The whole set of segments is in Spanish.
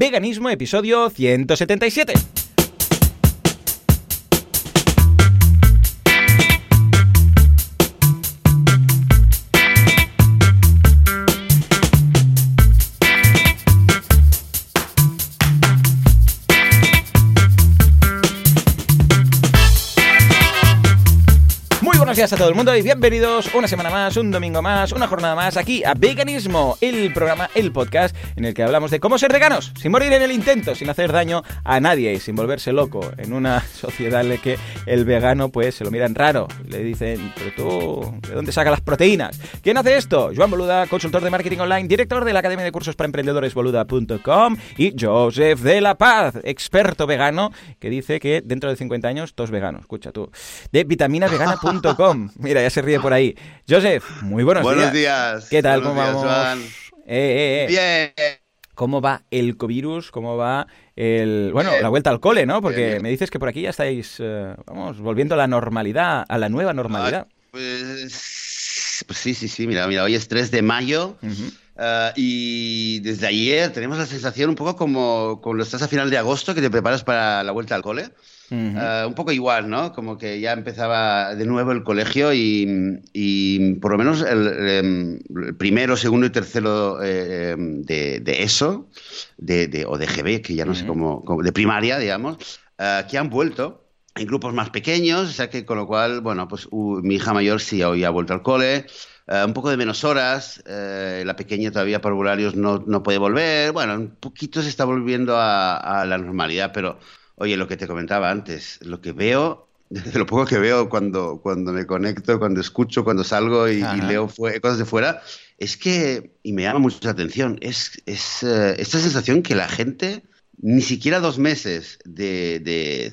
Veganismo, episodio 177. Días a todo el mundo y bienvenidos una semana más, un domingo más, una jornada más aquí a Veganismo, el programa, el podcast en el que hablamos de cómo ser veganos, sin morir en el intento, sin hacer daño a nadie y sin volverse loco en una sociedad en la que el vegano pues se lo miran raro. Le dicen, pero tú, ¿de dónde sacas las proteínas? ¿Quién hace esto? Joan Boluda, consultor de marketing online, director de la Academia de Cursos para Emprendedores Boluda.com y Joseph de la Paz, experto vegano, que dice que dentro de 50 años todos veganos. Escucha tú. De vitaminavegana.com Mira, ya se ríe por ahí. Joseph, muy buenos, días. Buenos días. ¿Qué tal? ¿Cómo vamos? Eh, eh, eh. Bien. ¿Cómo va el covirus? ¿Cómo va el... Bueno, la vuelta al cole, ¿no? Porque me dices que por aquí ya estáis, vamos, volviendo a la normalidad, a la nueva normalidad. pues, pues, sí, sí, sí. Mira, mira, hoy es 3 de mayo. Y desde ayer tenemos la sensación un poco como cuando estás a final de agosto que te preparas para la vuelta al cole. Eh, un poco igual, ¿no? Como que ya empezaba de nuevo el colegio y, por lo menos el, primero, segundo y tercero eh, de, ESO, de, o de GB, que ya no sé cómo, de primaria, digamos, eh, que han vuelto en grupos más pequeños, o sea que con lo cual, bueno, pues mi hija mayor sí hoy ha vuelto al cole, un poco de menos horas, la pequeña todavía por horarios no, no, puede volver, bueno, un poquito se está volviendo a, a la normalidad, pero Oye, lo que te comentaba antes, lo que veo, de lo poco que veo cuando, cuando me conecto, cuando escucho, cuando salgo y, leo cosas de fuera, es que, y me llama mucho la atención, es, es eh, esta sensación que la gente, ni siquiera dos meses de,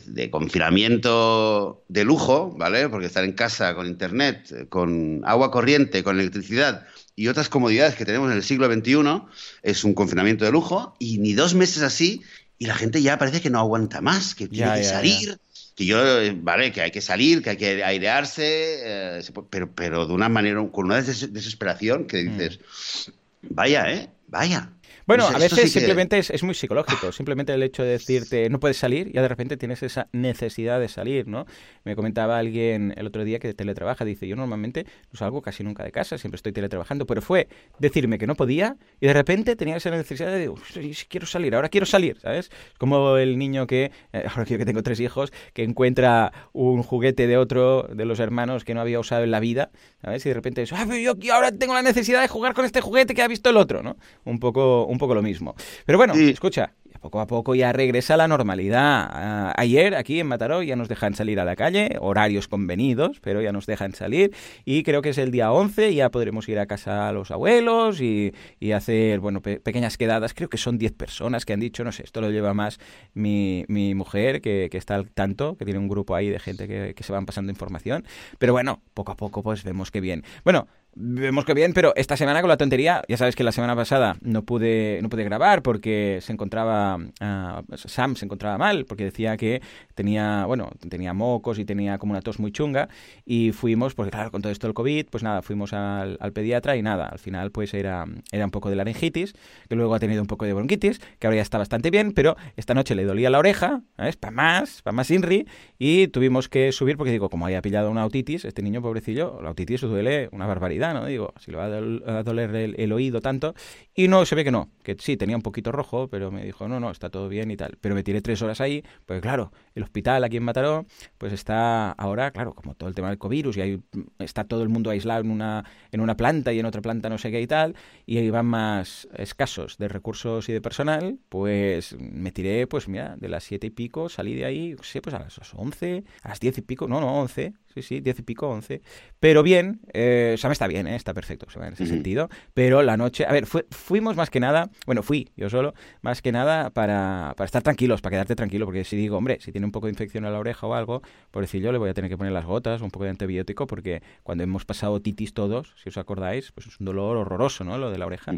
de, confinamiento de lujo, ¿vale? Porque estar en casa con internet, con agua corriente, con electricidad y otras comodidades que tenemos en el siglo XXI, es un confinamiento de lujo, y ni dos meses así, y la gente ya parece que no aguanta más, que tiene que salir. Que yo, eh, vale, que hay que salir, que hay que airearse, eh, pero, pero de una manera, con una desesperación que mm. dices, vaya, ¿eh? Vaya. Bueno, a veces simplemente es, muy psicológico. Simplemente el hecho de decirte no puedes salir, ya de repente tienes esa necesidad de salir, ¿no? Me comentaba alguien el otro día que teletrabaja, dice, yo normalmente no salgo casi nunca de casa, siempre estoy teletrabajando, pero fue decirme que no podía y de repente tenía esa necesidad de, quiero salir, ahora quiero salir, ¿sabes? Como el niño que, eh, ahora que tengo tres hijos, que encuentra un juguete de otro de los hermanos que no había usado en la vida, ¿sabes? Y de repente es, ah, yo ahora tengo la necesidad de jugar con este juguete que ha visto el otro, ¿no? Un poco, un poco lo mismo. Pero bueno, escucha, poco a poco ya regresa a la normalidad. Ah, ayer aquí en Mataró ya nos dejan salir a la calle, horarios convenidos, pero ya nos dejan salir y creo que es el día 11, ya podremos ir a casa a los abuelos y, hacer, bueno, pequeñas quedadas. Creo que son 10 personas que han dicho, no sé, esto lo lleva más mi, mi mujer que, que, está al tanto, que tiene un grupo ahí de gente que, que se van pasando información. Pero bueno, poco a poco pues vemos que bien. Bueno, Vemos que bien, pero esta semana con la tontería, ya sabes que la semana pasada no pude, no pude grabar porque se encontraba, ah, Sam se encontraba mal, porque decía que tenía, bueno, tenía mocos y tenía como una tos muy chunga y fuimos, porque claro, con todo esto del COVID, pues nada, fuimos al, pediatra y nada, al final pues era, era un poco de laringitis, que luego ha tenido un poco de bronquitis, que ahora ya está bastante bien, pero esta noche le dolía la oreja, ¿sabes? Para más, para más INRI, y tuvimos que subir porque digo, como había pillado una autitis, este niño pobrecillo, la autitis duele una barbaridad ¿no? Digo, si le va a doler el, oído tanto. Y no, se ve que no, que sí, tenía un poquito rojo, pero me dijo, no, no, está todo bien y tal. Pero me tiré tres horas ahí, pues claro, el hospital aquí en Mataró, pues está ahora, claro, como todo el tema del COVID y ahí está todo el mundo aislado en una, en una planta y en otra planta no sé qué y tal, y ahí van más escasos de recursos y de personal, pues me tiré, pues mira, de las siete y pico, salí de ahí, sé, pues a las once, a las diez y pico, no, no, once, sí, sí, diez y pico, once. Pero bien, eh, o sea, me está bien, ¿eh? está perfecto, en ese sentido. Pero la noche, a ver, fuimos más que nada, bueno, fui yo solo, más que nada para, para estar tranquilos, para quedarte tranquilo, porque si digo, hombre, si tiene un poco de infección en la oreja o algo, por decir yo, le voy a tener que poner las gotas, un poco de antibiótico, porque cuando hemos pasado titis todos, si os acordáis, pues es un dolor horroroso, ¿no? Lo de la oreja.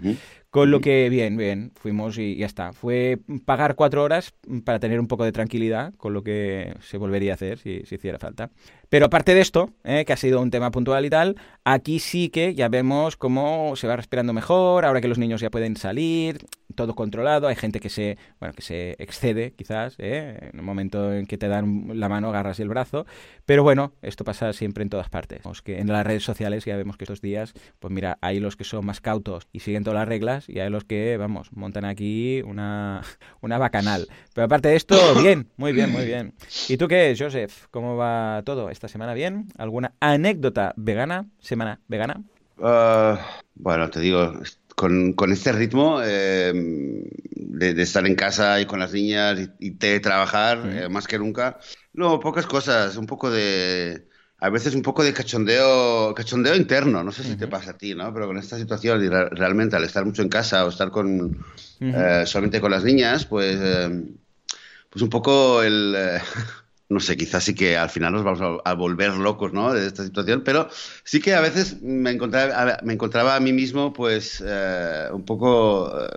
Con lo que, bien, bien, fuimos y ya está. Fue pagar cuatro horas para tener un poco de tranquilidad, con lo que se volvería a hacer si, si hiciera falta. Pero aparte de esto, eh, que ha sido un tema puntual y tal, aquí sí que ya vemos cómo se va respirando mejor, ahora que los niños ya pueden salir, todo controlado, hay gente que se, bueno, que se excede quizás, ¿eh? en un momento en que te dan la mano, agarras el brazo, pero bueno, esto pasa siempre en todas partes. que en las redes sociales ya vemos que estos días, pues mira, hay los que son más cautos y siguen todas las reglas y hay los que, vamos, montan aquí una, una bacanal. Pero aparte de esto, bien, muy bien, muy bien. ¿Y tú qué, Joseph? ¿Cómo va todo esta semana? ¿Bien? ¿Alguna anécdota vegana? ¿Semana vegana? Ah, bueno, te digo, con, con este ritmo eh, de, estar en casa y con las niñas y, de trabajar eh, más que nunca, no, pocas cosas, un poco de... A veces un poco de cachondeo, cachondeo interno, no sé si te pasa a ti, ¿no? Pero con esta situación, y realmente al estar mucho en casa o estar con eh, solamente con las niñas, pues, pues un poco el, no sé, quizás sí que al final nos vamos a, volver locos, ¿no? De esta situación, pero sí que a veces me encontraba, me encontraba a mí mismo, pues, eh, un poco eh,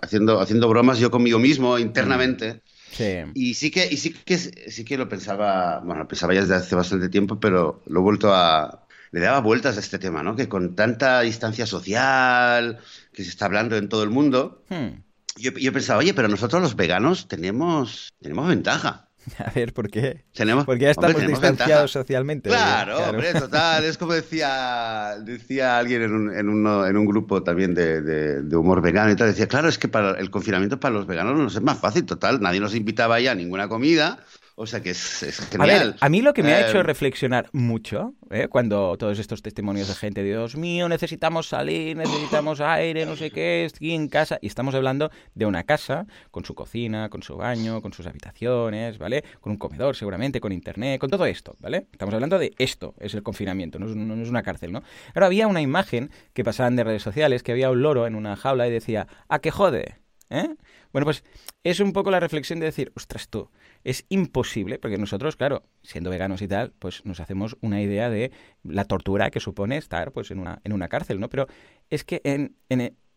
haciendo, haciendo bromas yo conmigo mismo internamente. Sí. Y sí que, y sí que, sí que lo pensaba, bueno, lo pensaba ya desde hace bastante tiempo, pero lo he vuelto a, le daba vueltas a este tema, ¿no? Que con tanta distancia social que se está hablando en todo el mundo, hmm. yo, yo pensaba, oye, pero nosotros los veganos tenemos, tenemos ventaja. A ver, ¿por qué? Porque ya estamos distanciados socialmente. Claro, hombre, total. Es como decía, decía alguien en un, en, en un grupo también de, de, humor vegano y tal. Decía, claro, es que para el confinamiento para los veganos no es más fácil, total. Nadie nos invitaba ya a ninguna comida. O sea que es, genial. A, mí lo que me ha hecho eh, reflexionar mucho, ¿eh? cuando todos estos testimonios de gente, Dios mío, necesitamos salir, necesitamos aire, no sé qué, estoy en casa, y estamos hablando de una casa con su cocina, con su baño, con sus habitaciones, ¿vale? Con un comedor seguramente, con internet, con todo esto, ¿vale? Estamos hablando de esto, es el confinamiento, no es, una cárcel, ¿no? Ahora había una imagen que pasaban de redes sociales, que había un loro en una jaula y decía, ¿a qué jode? ¿Eh? Bueno, pues es un poco la reflexión de decir, ostras tú, es imposible, porque nosotros, claro, siendo veganos y tal, pues nos hacemos una idea de la tortura que supone estar pues en una, en una cárcel, ¿no? Pero es que en,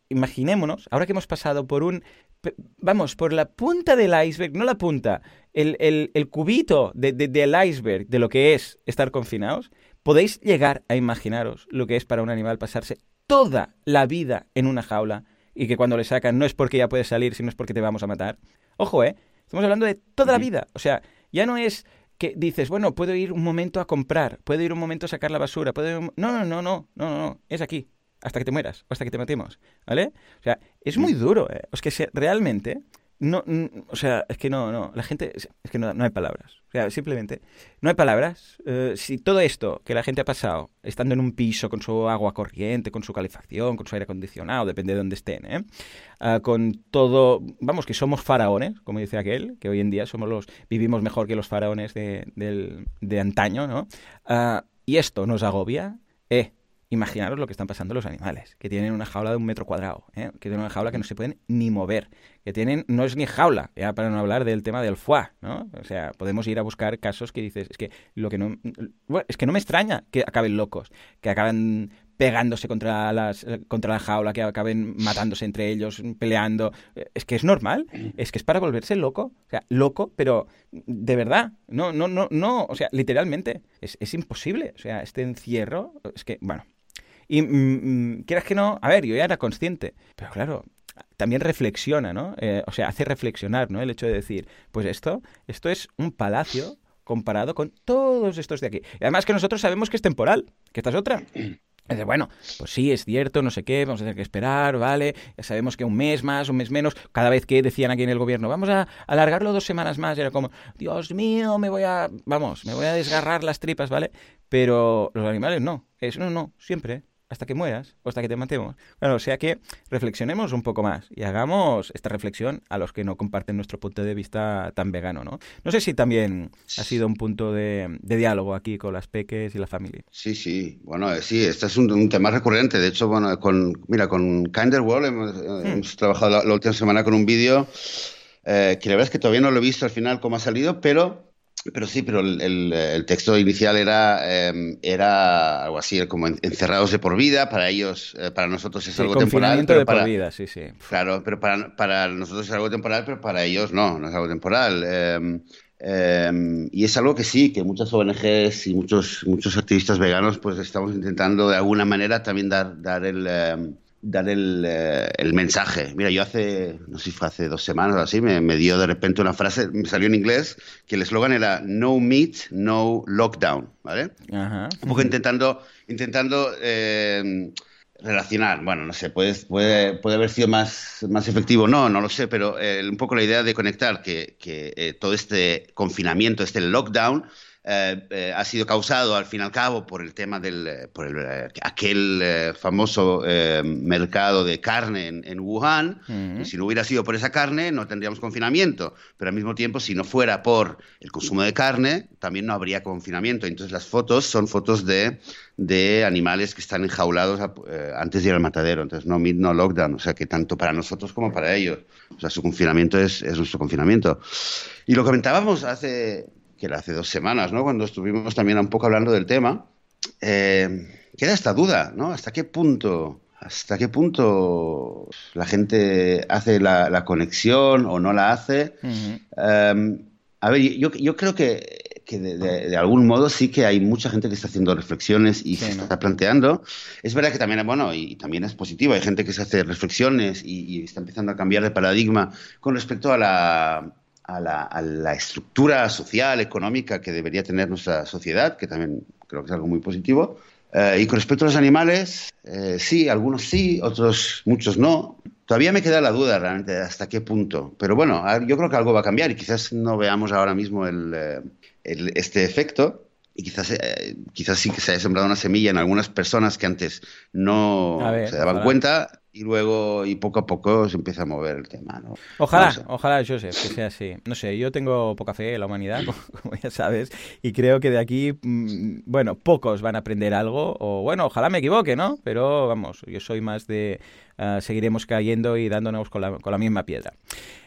imaginémonos, ahora que hemos pasado por un, vamos, por la punta del iceberg, no la punta, el, el, el cubito de, del iceberg de lo que es estar confinados, podéis llegar a imaginaros lo que es para un animal pasarse toda la vida en una jaula y que cuando le sacan no es porque ya puedes salir, sino es porque te vamos a matar. Ojo, ¿eh? Estamos hablando de toda la vida. O sea, ya no es que dices, bueno, puedo ir un momento a comprar, puedo ir un momento a sacar la basura, puedo No, no, no, no, no, no, es aquí, hasta que te mueras, o hasta que te matemos, ¿vale? O sea, es muy duro, ¿eh? Es que realmente no, o sea, es que no, no, la gente, es que no, no hay palabras. O sea, simplemente, no hay palabras. Eh, si todo esto que la gente ha pasado, estando en un piso con su agua corriente, con su calefacción, con su aire acondicionado, depende de dónde estén, ¿eh? Ah, con todo, vamos, que somos faraones, como dice aquel, que hoy en día somos los, vivimos mejor que los faraones de, de antaño, ¿no? Ah, y esto nos agobia, eh, Imaginaros lo que están pasando los animales, que tienen una jaula de un metro cuadrado, ¿eh? que tienen una jaula que no se pueden ni mover, que tienen, no es ni jaula, ya para no hablar del tema del foie, ¿no? O sea, podemos ir a buscar casos que dices, es que lo que no, es que no me extraña que acaben locos, que acaben pegándose contra, las, contra la jaula, que acaben matándose entre ellos, peleando. Es que es normal, es que es para volverse loco. O sea, loco, pero de verdad. No, no, no, no. O sea, literalmente. Es, es imposible. O sea, este encierro. Es que, bueno, y mm, mm, quieras que no, a ver, yo ya era consciente, pero claro, también reflexiona, ¿no? Eh, o sea, hace reflexionar, ¿no? El hecho de decir, pues esto, esto es un palacio comparado con todos estos de aquí. Y además que nosotros sabemos que es temporal, que esta es otra. Dice, bueno, pues sí, es cierto, no sé qué, vamos a tener que esperar, ¿vale? Ya sabemos que un mes más, un mes menos, cada vez que decían aquí en el gobierno, vamos a alargarlo dos semanas más, era como, Dios mío, me voy a, vamos, me voy a desgarrar las tripas, ¿vale? Pero los animales no, eso no, no, siempre, hasta que mueras o hasta que te matemos. Bueno, o sea que reflexionemos un poco más y hagamos esta reflexión a los que no comparten nuestro punto de vista tan vegano, ¿no? No sé si también ha sido un punto de, diálogo aquí con las peques y la familia. Sí, sí, bueno, eh, sí, este es un, tema recurrente. De hecho, bueno, con, mira, con Kinder World hemos, eh, hmm. trabajado la, última semana con un vídeo eh, que la verdad es que todavía no lo he visto al final cómo ha salido, pero pero sí, pero el, texto inicial era, em, era algo así, como encerrados de por vida, para ellos, eh, para nosotros es algo temporal. Pero de por vida, sí, sí. Claro, pero para, para, nosotros es algo temporal, pero para ellos no, no es algo temporal. Em, em, y es algo que sí, que muchas ONGs y muchos, muchos activistas veganos pues estamos intentando de alguna manera también dar, dar el dar el, eh, el, mensaje. Mira, yo hace, no sé si fue hace dos semanas o así, me, me dio de repente una frase, me salió en inglés, que el eslogan era No meet, no lockdown, ¿vale? Un poco intentando, intentando eh, relacionar, bueno, no sé, puede, puede, puede haber sido más, más efectivo, no, no lo sé, pero eh, un poco la idea de conectar que, que todo este confinamiento, este lockdown, eh, eh, ha sido causado al fin y al cabo por el tema del eh, por el, aquel famoso mercado de carne en, Wuhan. si no hubiera sido por esa carne, no tendríamos confinamiento. Pero al mismo tiempo, si no fuera por el consumo de carne, también no habría confinamiento. Entonces las fotos son fotos de, de animales que están enjaulados antes de ir al matadero. Entonces no mid, no lockdown. O sea que tanto para nosotros como para ellos. O sea, su confinamiento es, es nuestro confinamiento. Y lo comentábamos hace que era hace dos semanas, ¿no? Cuando estuvimos también un poco hablando del tema, eh, queda esta duda, ¿no? ¿Hasta qué punto, hasta qué punto la gente hace la, conexión o no la hace? Em, a ver, yo, yo creo que, que de, algún modo sí que hay mucha gente que está haciendo reflexiones y se está planteando. Es verdad que también, bueno, y, también es positivo, hay gente que se hace reflexiones y, y está empezando a cambiar de paradigma con respecto a la a la, estructura social, económica que debería tener nuestra sociedad, que también creo que es algo muy positivo. Eh, y con respecto a los animales, eh, sí, algunos sí, otros muchos no. Todavía me queda la duda realmente hasta qué punto. Pero bueno, yo creo que algo va a cambiar y quizás no veamos ahora mismo el, eh, este efecto. Y quizás, quizás sí que se haya sembrado una semilla en algunas personas que antes no se daban cuenta y luego y poco a poco se empieza a mover el tema. ¿no? Ojalá, ojalá, Joseph, que sea así. No sé, yo tengo poca fe en la humanidad, como, ya sabes, y creo que de aquí, mm, bueno, pocos van a aprender algo, o bueno, ojalá me equivoque, ¿no? Pero vamos, yo soy más de uh, seguiremos cayendo y dándonos con la, con la misma piedra.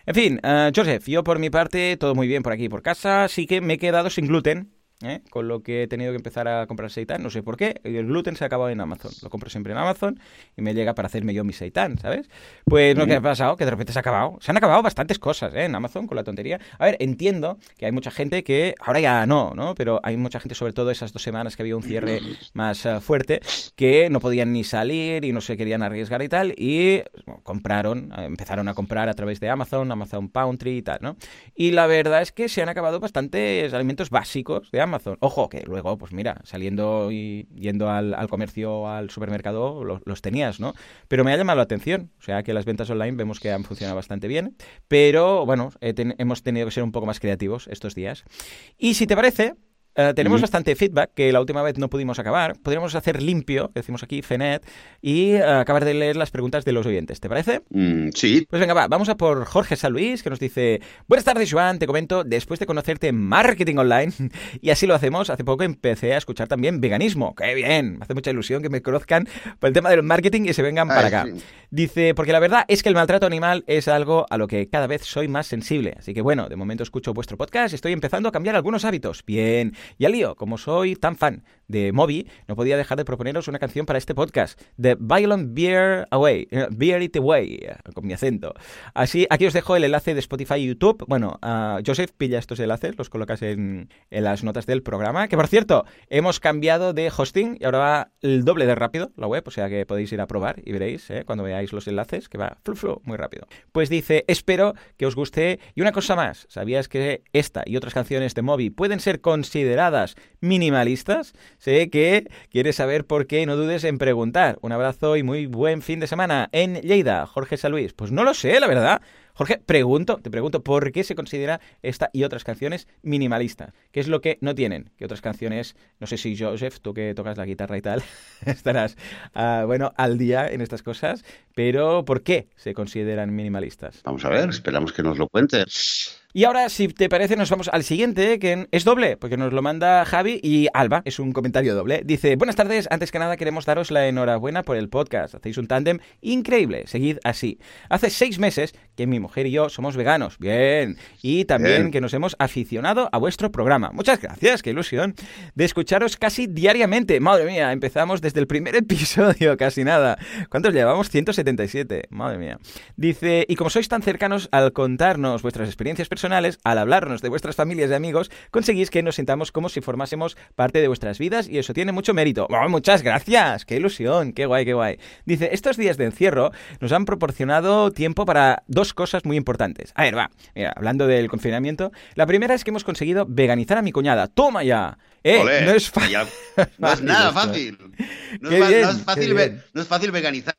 En fin, uh, Joseph, yo por mi parte, todo muy bien por aquí por casa, sí que me he quedado sin gluten, ¿eh? con lo que he tenido que empezar a comprar seitan, no sé por qué, el gluten se ha acabado en Amazon, lo compro siempre en Amazon y me llega para hacerme yo mi seitan, ¿sabes? Pues lo que ha pasado, que de repente se ha acabado, se han acabado bastantes cosas ¿eh? en Amazon con la tontería. A ver, entiendo que hay mucha gente que, ahora ya no, ¿no? Pero hay mucha gente, sobre todo esas dos semanas que había un cierre más uh, fuerte, que no podían ni salir y no se querían arriesgar y tal, y compraron, empezaron a comprar a través de Amazon, Amazon Pantry y tal, ¿no? Y la verdad es que se han acabado bastantes alimentos básicos de Amazon. Ojo, que luego, pues mira, saliendo y yendo al, al comercio, al supermercado, los, tenías, ¿no? Pero me ha llamado la atención. O sea, que las ventas online vemos que han funcionado bastante bien. Pero, bueno, hemos tenido que ser un poco más creativos estos días. Y si te parece, eh, tenemos bastante feedback que la última vez no pudimos acabar. Podríamos hacer limpio, decimos aquí, Fenet, y eh, acabar de leer las preguntas de los oyentes. ¿Te parece? Mm, sí. Pues venga, va, vamos a por Jorge San Luis, que nos dice: Buenas tardes, Joan. Te comento, después de conocerte en marketing online, y así lo hacemos, hace poco empecé a escuchar también veganismo. ¡Qué bien! Me hace mucha ilusión que me conozcan por el tema del marketing y se vengan para acá. Dice: Porque la verdad es que el maltrato animal es algo a lo que cada vez soy más sensible. Así que bueno, de momento escucho vuestro podcast y estoy empezando a cambiar algunos hábitos. Bien. Y al lío, como soy tan fan de Moby, no podía dejar de proponeros una canción para este podcast, The Violent Beer Away, eh, Beer It Away, con mi acento. Así, aquí os dejo el enlace de Spotify y YouTube. Bueno, Joseph pilla estos enlaces, los colocas en, en, las notas del programa, que por cierto, hemos cambiado de hosting y ahora va el doble de rápido la web, o sea que podéis ir a probar y veréis eh, cuando veáis los enlaces que va flu, muy rápido. Pues dice, espero que os guste. Y una cosa más, ¿sabías que esta y otras canciones de Moby pueden ser consideradas minimalistas? Sé que quieres saber por qué, no dudes en preguntar. Un abrazo y muy buen fin de semana en Lleida, Jorge San Luis. Pues no lo sé, la verdad. Jorge, pregunto, te pregunto, ¿por qué se considera esta y otras canciones minimalistas? ¿Qué es lo que no tienen? ¿Qué otras canciones, no sé si Joseph, tú que tocas la guitarra y tal, estarás, uh, bueno, al día en estas cosas, pero ¿por qué se consideran minimalistas? Vamos a ver, esperamos que nos lo cuentes. Y ahora, si te parece, nos vamos al siguiente, que es doble, porque nos lo manda Javi y Alba. Es un comentario doble. Dice, buenas tardes, antes que nada queremos daros la enhorabuena por el podcast. Hacéis un tándem increíble, seguid así. Hace seis meses que mi mujer y yo somos veganos. Bien. Y también que nos hemos aficionado a vuestro programa. Muchas gracias, qué ilusión. De escucharos casi diariamente. Madre mía, empezamos desde el primer episodio, casi nada. ¿Cuántos llevamos? 177. Madre mía. Dice, y como sois tan cercanos al contarnos vuestras experiencias personales, al hablarnos de vuestras familias y amigos, conseguís que nos sintamos como si formásemos parte de vuestras vidas y eso tiene mucho mérito. Oh, muchas gracias, qué ilusión, qué guay, qué guay. Dice, estos días de encierro nos han proporcionado tiempo para dos cosas muy importantes. A ver, va, mira, hablando del confinamiento, la primera es que hemos conseguido veganizar a mi cuñada. ¡Toma ya! Eh, no es fácil. No es nada fácil. No es, fácil no es fácil veganizar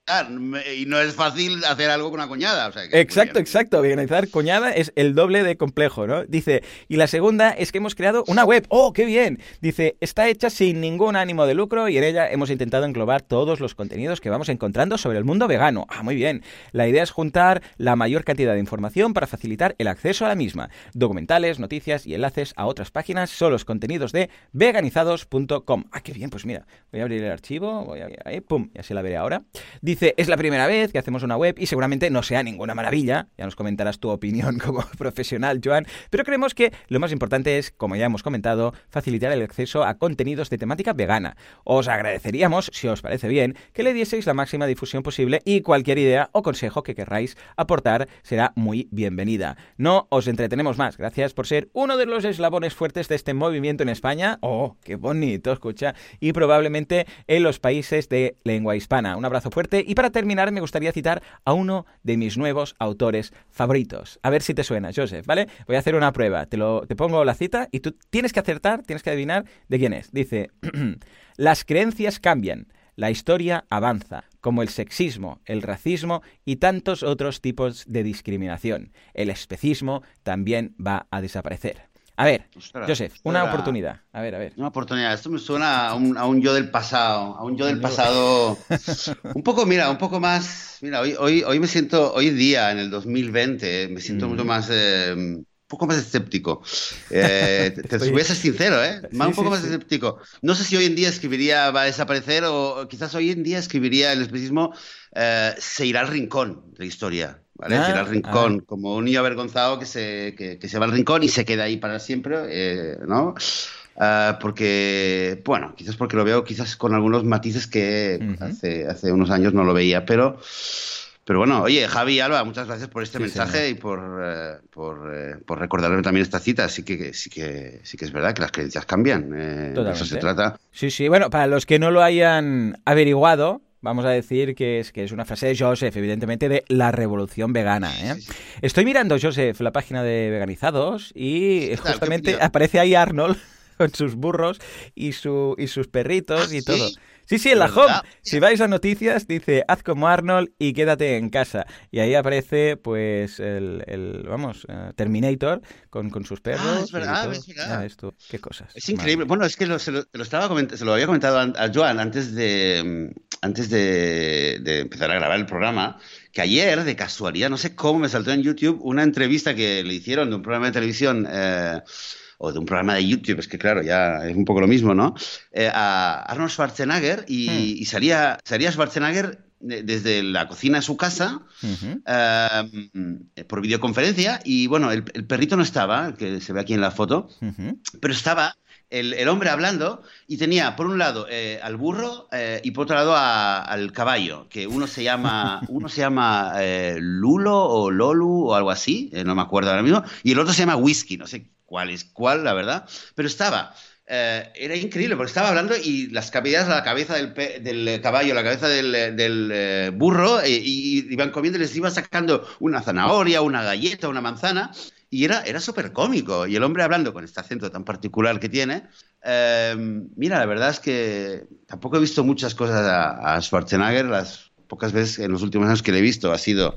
y no es fácil hacer algo con una cuñada. exacto, exacto. Veganizar cuñada es el doble de complejo, ¿no? Dice, y la segunda es que hemos creado una web. ¡Oh, qué bien! Dice, está hecha sin ningún ánimo de lucro y en ella hemos intentado englobar todos los contenidos que vamos encontrando sobre el mundo vegano. Ah, muy bien. La idea es juntar la mayor cantidad de información para facilitar el acceso a la misma. Documentales, noticias y enlaces a otras páginas son los contenidos de veganizados.com. Ah, qué bien, pues mira, voy a abrir el archivo, voy a ahí, pum, y así la veré ahora. Dice, es la primera vez que hacemos una web y seguramente no sea ninguna maravilla, ya nos comentarás tu opinión como profesional, Joan, pero creemos que lo más importante es, como ya hemos comentado, facilitar el acceso a contenidos de temática vegana. Os agradeceríamos, si os parece bien, que le dieseis la máxima difusión posible y cualquier idea o consejo que querráis aportar será muy bienvenida. No os entretenemos más, gracias por ser uno de los eslabones fuertes de este movimiento en España Oh, qué bonito, escucha. Y probablemente en los países de lengua hispana. Un abrazo fuerte. Y para terminar, me gustaría citar a uno de mis nuevos autores favoritos. A ver si te suena, Joseph, ¿vale? Voy a hacer una prueba. Te, lo, te pongo la cita y tú tienes que acertar, tienes que adivinar de quién es. Dice, las creencias cambian. La historia avanza, como el sexismo, el racismo y tantos otros tipos de discriminación. El especismo también va a desaparecer. A ver, Joseph, una oportunidad. A ver, a ver. Una oportunidad. Esto me suena a un, a un yo del pasado. A un yo del pasado. un poco, mira, un poco más. Mira, hoy, hoy, hoy me siento, hoy día, en el 2020, me siento mucho mm. más. Eh, poco más escéptico. Eh, te, voy a ser sincero, ¿eh? un poco más escéptico. No sé si hoy en día escribiría va a desaparecer o quizás hoy en día escribiría el especismo eh, se irá al rincón de la historia. ¿vale? Ah, al rincón, como un niño avergonzado que se, que, se va al rincón y se queda ahí para siempre, eh, ¿no? Ah, porque, bueno, quizás porque lo veo quizás con algunos matices que hace, hace unos años no lo veía, pero... Pero bueno, oye, Javi y Alba, muchas gracias por este mensaje y por, eh, por, eh, por, recordarme también esta cita. Sí que, sí que, sí que es verdad que las creencias cambian. Eh, de eso se trata. Sí, sí. Bueno, para los que no lo hayan averiguado, vamos a decir que es, que es una frase de Joseph, evidentemente, de la revolución vegana. ¿eh? Estoy mirando, Joseph, la página de Veganizados y justamente aparece ahí Arnold con sus burros y, su, y sus perritos y todo. Sí, sí, en la home. Si vais a noticias, dice, haz como Arnold y quédate en casa. Y ahí aparece, pues, el, vamos, eh, Terminator con, sus perros. Ah, es verdad, es verdad. esto, qué cosas. Es increíble. Bueno, es que lo, se, lo, estaba se lo había comentado a Joan antes de, antes de, empezar a grabar el programa, que ayer, de casualidad, no sé cómo me saltó en YouTube una entrevista que le hicieron de un programa de televisión. Eh, o de un programa de YouTube, es que claro, ya es un poco lo mismo, ¿no? Eh, a Arnold Schwarzenegger y, hmm. salía, salía Schwarzenegger desde la cocina de su casa eh, por videoconferencia y bueno, el, perrito no estaba, que se ve aquí en la foto, pero estaba el, hombre hablando y tenía por un lado eh, al burro y por otro lado al caballo, que uno se llama, uno se llama Lulo o Lolu o algo así, no me acuerdo ahora mismo, y el otro se llama Whisky, no sé cuál es cuál, la verdad, pero estaba, eh, era increíble porque estaba hablando y las cavidades a la cabeza del, del caballo, la cabeza del, del eh, burro, eh, y iban comiendo les iban sacando una zanahoria, una galleta, una manzana, y era, era súper cómico. Y el hombre hablando con este acento tan particular que tiene, mira, la verdad es que tampoco he visto muchas cosas a, a Schwarzenegger, las pocas veces en los últimos años que le he visto ha sido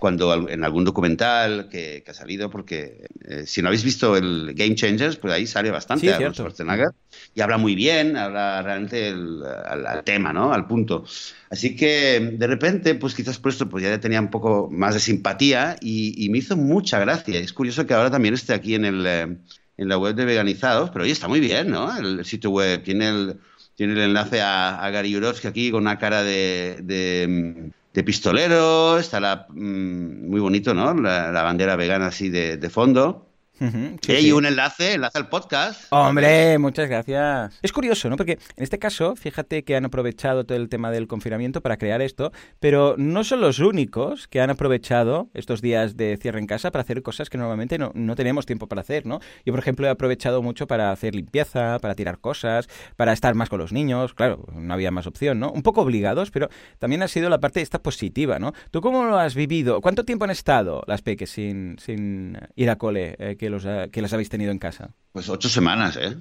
cuando en algún documental que, ha salido, porque eh, si no habéis visto el Game Changers, pues ahí sale bastante sí, Schwarzenegger y habla muy bien, habla realmente al, tema, ¿no? Al punto. Así que de repente, pues quizás por esto pues ya tenía un poco más de simpatía y, me hizo mucha gracia. Es curioso que ahora también esté aquí en, el, eh, en la web de Veganizados, pero oye, está muy bien, ¿no? El, sitio web tiene el, tiene el enlace a, Gary Jurovsky aquí con una cara de de pistolero, está la, mm, muy bonito, ¿no? La, bandera vegana así de, fondo. Y un enlace, enlace al podcast. Hombre, muchas gracias. Es curioso, ¿no? Porque en este caso, fíjate que han aprovechado todo el tema del confinamiento para crear esto, pero no son los únicos que han aprovechado estos días de cierre en casa para hacer cosas que normalmente no, no tenemos tiempo para hacer, ¿no? Yo, por ejemplo, he aprovechado mucho para hacer limpieza, para tirar cosas, para estar más con los niños. Claro, no había más opción, ¿no? Un poco obligados, pero también ha sido la parte esta positiva, ¿no? ¿Tú cómo lo has vivido? ¿Cuánto tiempo han estado las peques sin, sin ir a cole eh, que, los, que las habéis tenido en casa? Pues ocho semanas, ¿eh?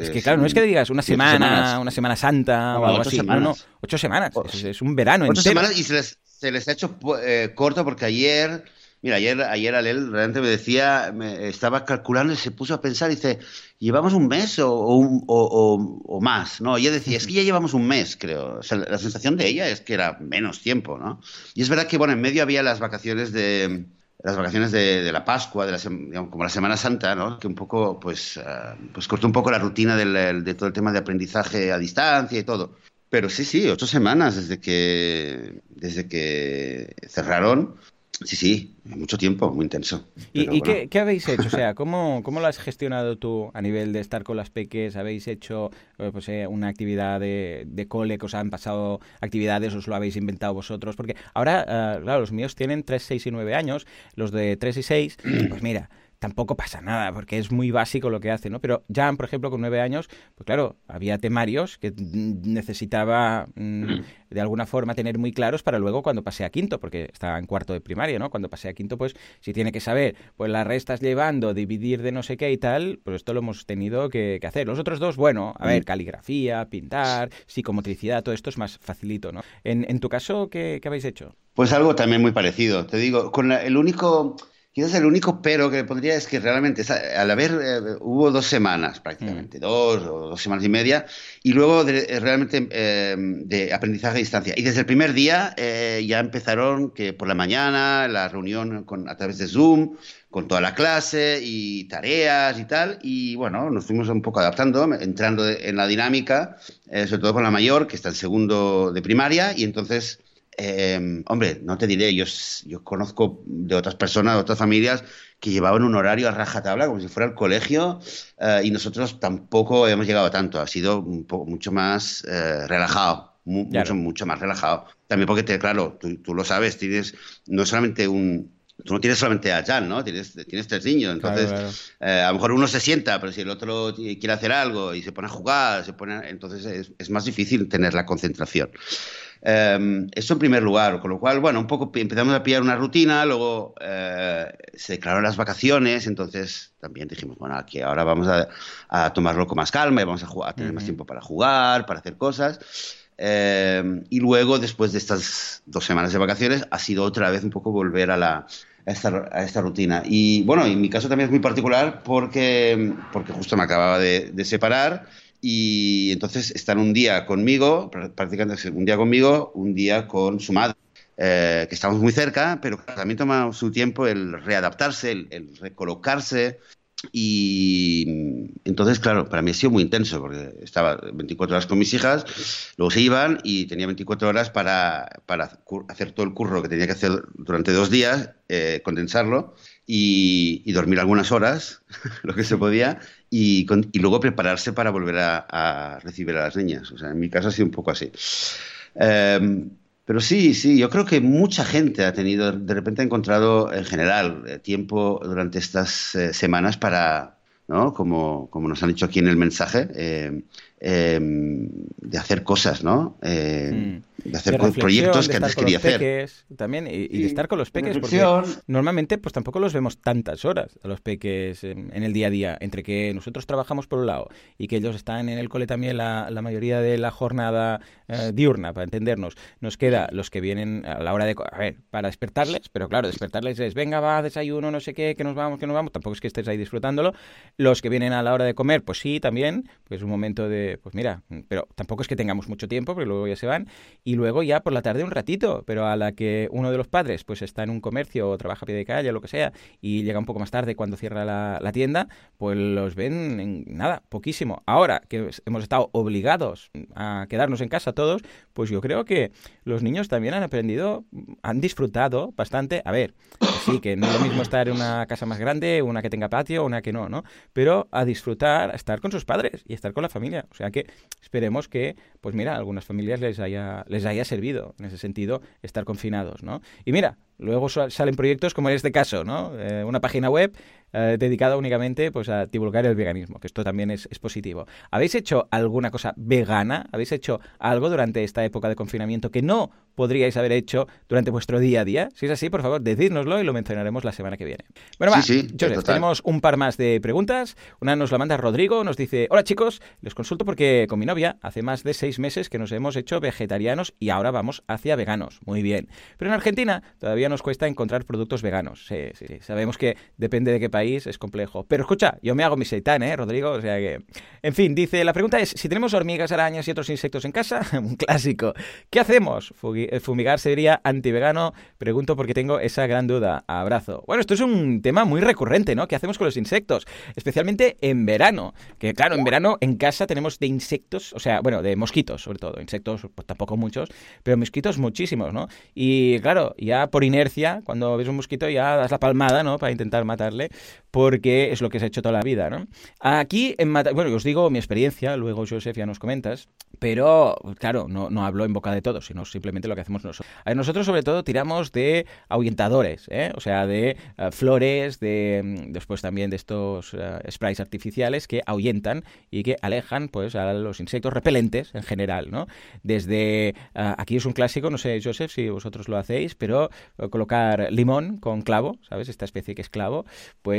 es que claro, no es que digas una semana, una semana santa o algo así. Semanas. No, no, ocho semanas. Es, un verano ocho semanas y se les, se les ha hecho eh, corto porque ayer Mira, ayer, ayer Alel realmente me decía, me estaba calculando y se puso a pensar y dice, ¿llevamos un mes o, o, más? No, ella decía, es que ya llevamos un mes, creo. O sea, la sensación de ella es que era menos tiempo, ¿no? Y es verdad que, bueno, en medio había las vacaciones de las vacaciones de, la Pascua, de la, como la Semana Santa, ¿no? que un poco, pues, uh, pues cortó un poco la rutina del, de todo el tema de aprendizaje a distancia y todo. Pero sí, sí, ocho semanas desde que, desde que cerraron Sí, sí, mucho tiempo, muy intenso. ¿Y, qué, habéis hecho? O sea, ¿cómo, ¿cómo, lo has gestionado tú a nivel de estar con las peques? ¿Habéis hecho eh, pues, eh, una actividad de, de, cole que os han pasado actividades, os lo habéis inventado vosotros? Porque ahora, eh, claro, los míos tienen 3, 6 y 9 años, los de 3 y 6, pues mira, tampoco pasa nada, porque es muy básico lo que hace, ¿no? Pero Jan, por ejemplo, con nueve años, pues claro, había temarios que necesitaba mm, de alguna forma tener muy claros para luego cuando pase a quinto, porque estaba en cuarto de primaria, ¿no? Cuando pase a quinto, pues si tiene que saber, pues las restas llevando, dividir de no sé qué y tal, pues esto lo hemos tenido que, hacer. Los otros dos, bueno, a ver, caligrafía, pintar, psicomotricidad, todo esto es más facilito, ¿no? En, en tu caso, ¿qué, ¿qué, habéis hecho? Pues algo también muy parecido. Te digo, con el único Quizás el único pero que le pondría es que realmente, al haber, eh, hubo dos semanas prácticamente, mm. dos o dos semanas y media, y luego eh, realmente eh, de aprendizaje a distancia. Y desde el primer día ya empezaron que por la mañana la reunión con, a través de Zoom, con toda la clase y tareas y tal, y bueno, nos fuimos un poco adaptando, entrando en la dinámica, sobre todo con la mayor, que está en segundo de primaria, y entonces Em, hombre, no te diré, yo, yo conozco de otras personas, de otras familias que llevaban un horario a rajatabla como si fuera el colegio eh, y nosotros tampoco hemos llegado a tanto, ha sido un poco, mucho más eh, relajado, mucho, mucho más relajado. También porque, te, claro, tú, lo sabes, tienes no solamente un, tú no tienes solamente a Jan, ¿no? Tienes, tienes tres niños, entonces eh, a lo mejor uno se sienta, pero si el otro quiere hacer algo y se pone a jugar, se pone, entonces es, es más difícil tener la concentración. Em, eso en primer lugar, con lo cual, bueno, un poco empezamos a pillar una rutina, luego eh, se declararon las vacaciones, entonces también dijimos, bueno, aquí ahora vamos a, tomarlo con más calma y vamos a, tener más tiempo para jugar, para hacer cosas. Em, y luego, después de estas dos semanas de vacaciones, ha sido otra vez un poco volver a, la, a, esta, rutina. Y bueno, en mi caso también es muy particular porque, porque justo me acababa de, de separar y entonces están un día conmigo, prácticamente un día conmigo, un día con su madre, eh, que estamos muy cerca, pero también toma su tiempo el readaptarse, el, recolocarse. Y entonces, claro, para mí ha sido muy intenso, porque estaba 24 horas con mis hijas, luego se iban y tenía 24 horas para, para hacer todo el curro que tenía que hacer durante dos días, eh, condensarlo y, dormir algunas horas, lo que se podía, y, luego prepararse para volver a, recibir a las niñas. O sea, en mi caso ha sido un poco así. Em, pero sí, sí, yo creo que mucha gente ha tenido, de repente encontrado en general eh, tiempo durante estas eh, semanas para, ¿no? Como, como, nos han dicho aquí en el mensaje, em, em, de hacer cosas, ¿no? Mm de hacer proyectos que antes quería hacer. También, y, de estar con los peques, porque normalmente pues tampoco los vemos tantas horas a los peques en, el día a día, entre que nosotros trabajamos por un lado y que ellos están en el cole también la, la mayoría de la jornada eh, diurna, para entendernos. Nos queda los que vienen a la hora de... A ver, para despertarles, pero claro, despertarles es, venga, va, desayuno, no sé qué, que nos vamos, que nos vamos, tampoco es que estés ahí disfrutándolo. Los que vienen a la hora de comer, pues sí, también, pues es un momento de, pues mira, pero tampoco es que tengamos mucho tiempo, porque luego ya se van, y luego ya por la tarde un ratito, pero a la que uno de los padres pues está en un comercio o trabaja a pie de calle o lo que sea, y llega un poco más tarde cuando cierra la, tienda, pues los ven en nada, poquísimo. Ahora que hemos estado obligados a quedarnos en casa todos, pues yo creo que los niños también han aprendido, han disfrutado bastante. A ver, sí, que no es lo mismo estar en una casa más grande, una que tenga patio, una que no, ¿no? Pero a disfrutar, a estar con sus padres y estar con la familia. Sea que esperemos que, pues mira, a algunas familias les haya, les haya servido en ese sentido estar confinados, ¿no? Y mira, luego salen proyectos como en este caso, ¿no? Eh, una página web eh, dedicada únicamente pues, a divulgar el veganismo, que esto también es, es, positivo. ¿Habéis hecho alguna cosa vegana? ¿Habéis hecho algo durante esta época de confinamiento que no podríais haber hecho durante vuestro día a día? Si es así, por favor, decídnoslo y lo mencionaremos la semana que viene. Bueno, va, sí, tenemos un par más de preguntas. Una nos la manda Rodrigo, nos dice, hola chicos, les consulto porque con mi novia hace más de seis meses que nos hemos hecho vegetarianos y ahora vamos hacia veganos. Muy bien. Pero en Argentina todavía nos cuesta encontrar productos veganos. Sí, sí, sabemos que depende de qué país es complejo. Pero escucha, yo me hago mi seitán, ¿eh, Rodrigo? O sea que... En fin, dice, la pregunta es, si tenemos hormigas, arañas y otros insectos en casa, un clásico, ¿qué hacemos? Eh, fumigar sería antivegano. Pregunto porque tengo esa gran duda. Abrazo. Bueno, esto es un tema muy recurrente, ¿no? ¿Qué hacemos con los insectos? Especialmente en verano. Que claro, en verano en casa tenemos de insectos, o sea, bueno, de mosquitos sobre todo. Insectos, pues tampoco muchos, pero mosquitos muchísimos, ¿no? Y claro, ya por inercia, cuando ves un mosquito ya das la palmada, ¿no? Para intentar matarle, porque es lo que se ha hecho toda la vida, ¿no? Aquí, en bueno, os digo mi experiencia, luego Joseph ya nos comentas, pero claro, no, no hablo en boca de todos, sino simplemente lo que hacemos nosotros. nosotros sobre todo tiramos de ahuyentadores, ¿eh? o sea, de eh, flores, de mm, después también de estos uh, sprays artificiales que ahuyentan y que alejan pues a los insectos repelentes en general, ¿no? Desde aquí es un clásico, no sé Joseph si vosotros lo hacéis, pero colocar limón con clavo, ¿sabes? Esta especie que es clavo, pues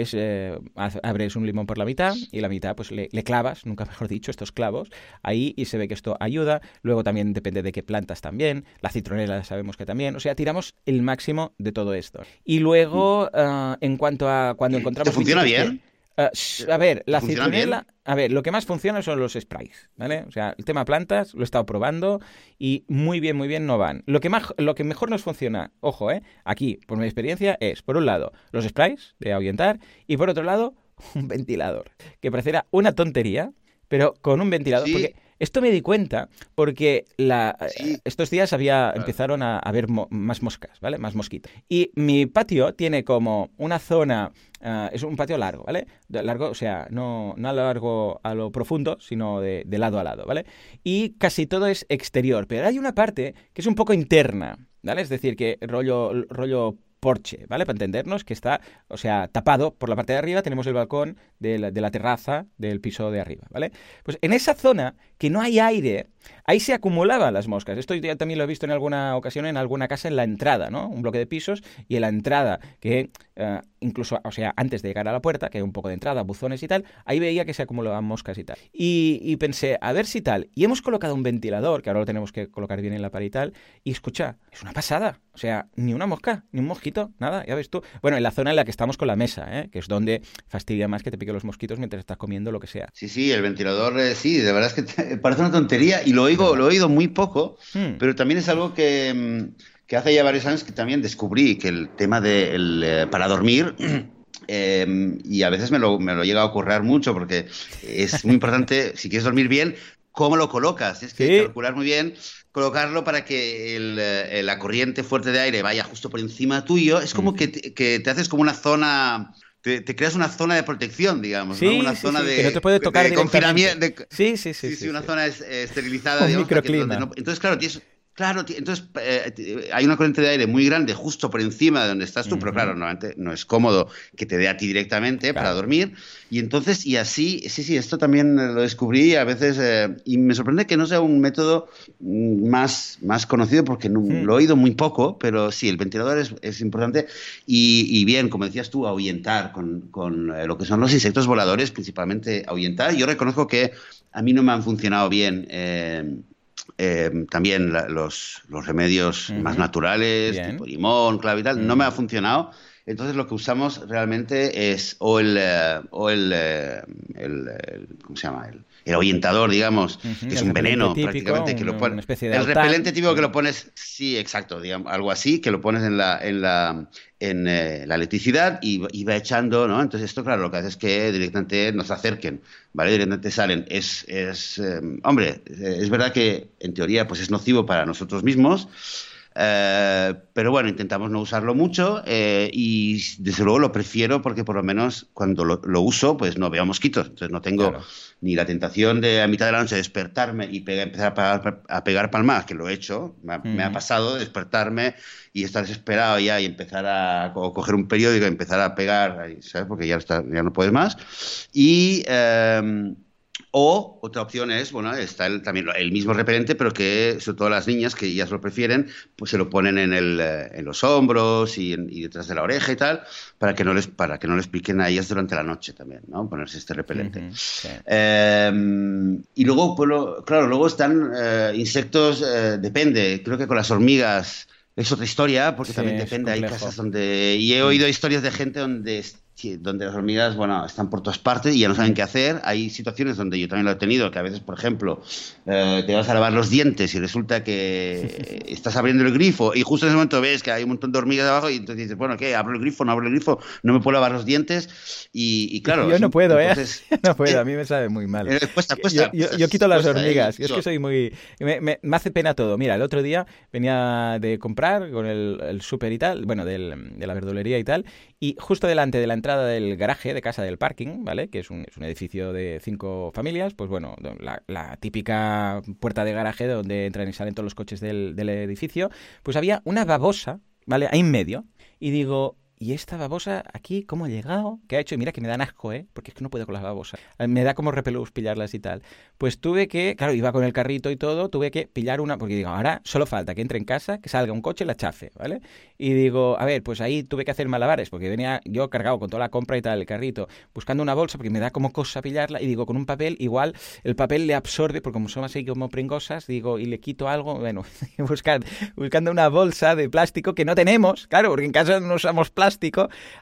abres un limón por la mitad y la mitad pues le, le clavas, nunca mejor dicho, estos clavos ahí y se ve que esto ayuda. Luego también depende de qué plantas también. La citronela sabemos que también. O sea, tiramos el máximo de todo esto. Y luego, mm. ah, en cuanto a cuando encontramos... ¿Te funciona bien? Ah, a ver, la citronela... A ver, lo que más funciona son los sprays, ¿vale? O sea, el tema plantas lo he estado probando y muy bien, muy bien no van. Lo que, más, lo que mejor nos funciona, ojo, ¿eh? Aquí, por mi experiencia, es, por un lado, los sprays de ahuyentar y por otro lado, un ventilador. Que pareciera una tontería, pero con un ventilador... Porque esto me di cuenta porque la, estos días había empezaron a haber más moscas, ¿vale? Más mosquitos. Y mi patio tiene como una zona, ah, es un patio largo, ¿vale? Largo, o sea, no, no a lo largo a lo profundo, sino de, de lado a lado, ¿vale? Y casi todo es exterior, pero hay una parte que es un poco interna, ¿vale? Es decir, que rollo, rollo porche, ¿vale? Para entendernos, que está, o sea, tapado por la parte de arriba, tenemos el balcón de la, de la, terraza del piso de arriba, ¿vale? Pues en esa zona que no hay aire, ahí se acumulaban las moscas. Esto ya también lo he visto en alguna ocasión en alguna casa en la entrada, ¿no? Un bloque de pisos y en la entrada, que eh, incluso, o sea, antes de llegar a la puerta, que hay un poco de entrada, buzones y tal, ahí veía que se acumulaban moscas y tal. Y, pensé, a ver si tal. Y hemos colocado un ventilador, que ahora lo tenemos que colocar bien en la pared y tal, y escucha, es una pasada. O sea, ni una mosca, ni un mosquito, nada, ya ves tú. Bueno, en la zona en la que estamos con la mesa, ¿eh? que es donde fastidia más que te piquen los mosquitos mientras estás comiendo lo que sea. Sí, sí, el ventilador, eh, sí, de verdad es que parece una tontería y lo oigo, lo he oído muy poco, hmm. pero también es algo que, mm, que, hace ya varios años que también descubrí que el tema de eh, para dormir em, y a veces me lo, me lo llega a ocurrir mucho porque es muy importante, si quieres dormir bien, cómo lo colocas. Es que calcular muy bien, colocarlo para que eh, la corriente fuerte de aire vaya justo por encima tuyo. Es como que, te, haces como una zona. Te, creas una zona de protección, digamos, ¿no? Una zona de. Que no te puede tocar de, confinamiento. sí, sí, sí, sí, una zona esterilizada, digamos. Microclima. entonces, claro, tienes Claro, entonces eh, hay una corriente de aire muy grande justo por encima de donde estás tú, pero claro, normalmente no es cómodo que te dé a ti directamente para dormir. Y entonces, y así, sí, sí, esto también lo descubrí a veces, eh, y me sorprende que no sea un método más, más conocido porque hmm. lo he oído muy poco, pero sí, el ventilador es, importante. Y, bien, como decías tú, ahuyentar con, con eh, lo que son los insectos voladores, principalmente ahuyentar. Yo reconozco que a mí no me han funcionado bien. Eh, también los, los, remedios más naturales, tipo limón, clave y tal, no me ha funcionado. Entonces lo que usamos realmente es o el, eh, o el, eh, el, ¿cómo se llama? El, el orientador, digamos, que es un veneno prácticamente, que lo pones. El repelente típico que lo pones, sí, exacto, digamos, algo así, que lo pones en la, en la, en eh, la electricidad y, va echando, ¿no? Entonces esto, claro, lo que hace es que directamente nos acerquen, ¿vale? Directamente salen. Es, es eh, hombre, es verdad que en teoría pues es nocivo para nosotros mismos, eh, pero bueno, intentamos no usarlo mucho eh, y desde luego lo prefiero porque por lo menos cuando lo, uso pues no veo mosquitos. Entonces no tengo ni la tentación de a mitad de la noche despertarme y empezar a, pegar palmas, que lo he hecho. Me, ha pasado despertarme y estar desesperado ya y empezar a coger un periódico y empezar a pegar, ¿sabes? Porque ya, está, ya no puedes más. Y... Eh, o otra opción es, bueno, está el, también el mismo repelente, pero que sobre todo las niñas que ellas lo prefieren, pues se lo ponen en, el, eh, en los hombros y, detrás de la oreja y tal, para que no les para que no les piquen a ellas durante la noche también, ¿no? Ponerse este repelente. Em, y luego, pues, claro, luego están eh, insectos, eh, depende. Creo que con las hormigas es otra historia, porque también depende. Hay casas donde y he oído historias de gente donde donde las hormigas, bueno, están por todas partes y ya no saben qué hacer. Hay situaciones donde yo también lo he tenido, que a veces, por ejemplo, eh, te vas a lavar los dientes y resulta que estás abriendo el grifo y justo en ese momento ves que hay un montón de hormigas abajo y entonces dices, bueno, ¿qué? ¿Abro el grifo? ¿No abro el grifo? ¿No me puedo lavar los dientes? Y, claro... Yo no puedo, ¿eh? No puedo, a mí me sabe muy mal. Eh, yo, quito las hormigas, es que soy muy... Me, hace pena todo. Mira, el otro día venía de comprar con el, el súper y tal, bueno, del, de la verdulería y tal, y justo delante de la entrada del garaje de casa del parking, ¿vale? Que es un, edificio de cinco familias, pues bueno, la, típica puerta de garaje donde entran y salen todos los coches del, del edificio, pues había una babosa, ¿vale? Ahí en medio. Y digo, ¿y esta babosa aquí cómo ha llegado? ¿Qué ha hecho? Y mira que me dan asco, ¿eh? Porque es que no puedo con las babosas. Eh, me da como repelús pillarlas y tal. Pues tuve que, claro, iba con el carrito y todo, tuve que pillar una, porque digo, ahora solo falta que entre en casa, que salga un coche y la chafe, ¿vale? Y digo, a ver, pues ahí tuve que hacer malabares, porque venía yo cargado con toda la compra y tal, el carrito, buscando una bolsa, porque me da como cosa pillarla, y digo, con un papel, igual el papel le absorbe, porque como son así como pringosas, digo, y le quito algo, bueno, buscar, buscando una bolsa de plástico que no tenemos, claro, porque en casa no usamos plástico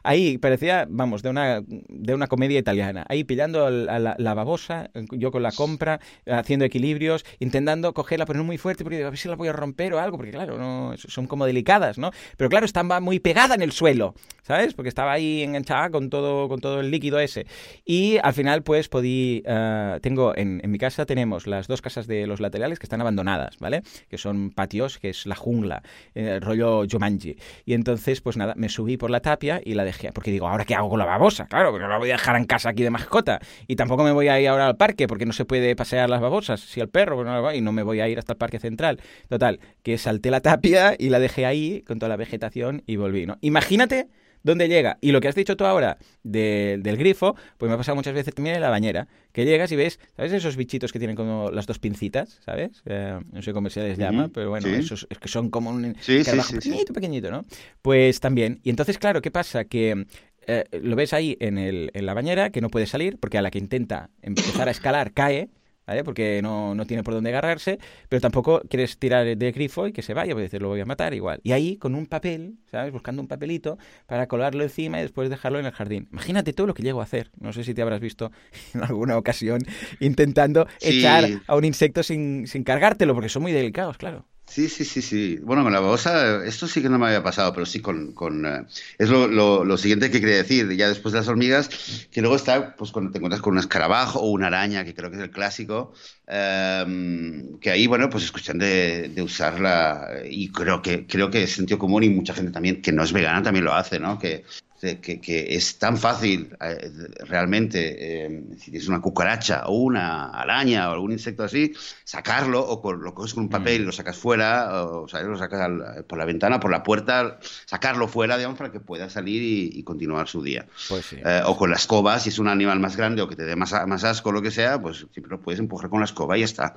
ahí parecía, vamos, de una, de una comedia italiana, ahí pillando a la, babosa, yo con la compra, haciendo equilibrios, intentando cogerla, pero no muy fuerte, porque a ver si la voy a romper o algo, porque claro, no, son como delicadas, ¿no? Pero claro, estaba muy pegada en el suelo, ¿sabes? Porque estaba ahí enganchada con todo, con todo el líquido ese. Y al final, pues, podí, eh, tengo, en, en mi casa tenemos las dos casas de los laterales que están abandonadas, ¿vale? Que son patios, que es la jungla, el rollo Jumanji. Y entonces, pues nada, me subí por la tapia y la dejé. Porque digo, ¿ahora qué hago con la babosa? Claro, porque no la voy a dejar en casa aquí de mascota. Y tampoco me voy a ir ahora al parque porque no se puede pasear las babosas. Si al perro, pues no, y no me voy a ir hasta el parque central. Total, que salté la tapia y la dejé ahí con toda la vegetación y volví, ¿no? Imagínate dónde llega. Y lo que has dicho tú ahora del grifo, pues me ha pasado muchas veces también en la bañera, que llegas y ves, ¿sabes esos bichitos que tienen como las dos pincitas, ¿sabes? Eh, no sé cómo se les llama, pero bueno, esos es que son como un sí, pequeñito, pequeñito, ¿no? Pues también. Y entonces, claro, ¿qué pasa? Que eh, lo ves ahí en, el, en la bañera, que no puede salir, porque a la que intenta empezar a escalar cae, ¿vale? Porque no, no, tiene por dónde agarrarse, pero tampoco quieres tirar de grifo y que se vaya, porque dices, lo voy a matar igual. Y ahí, con un papel, ¿sabes? Buscando un papelito para colarlo encima y después dejarlo en el jardín. Imagínate todo lo que llego a hacer. No sé si te habrás visto en alguna ocasión intentando echar a un insecto sin, sin cargártelo, porque son muy delicados, claro. Sí, sí, sí, sí. Bueno, con la babosa, esto sí que no me había pasado, pero sí con... con eh, es lo, lo, siguiente que quería decir, ya después de las hormigas, que luego está, pues cuando te encuentras con un escarabajo o una araña, que creo que es el clásico, em, que ahí, bueno, pues escuchan de, de, usarla y creo que, creo que es sentido común y mucha gente también que no es vegana también lo hace, ¿no? Que que, es tan fácil eh, realmente, eh, si tienes una cucaracha o una araña o algún insecto así, sacarlo o lo coges con un papel y lo sacas fuera, o, lo sacas por la ventana, por la puerta, sacarlo fuera, digamos, para que pueda salir y, continuar su día. Pues eh, o con la escoba, si es un animal más grande o que te dé más, más asco o lo que sea, pues siempre lo puedes empujar con la escoba y ya está.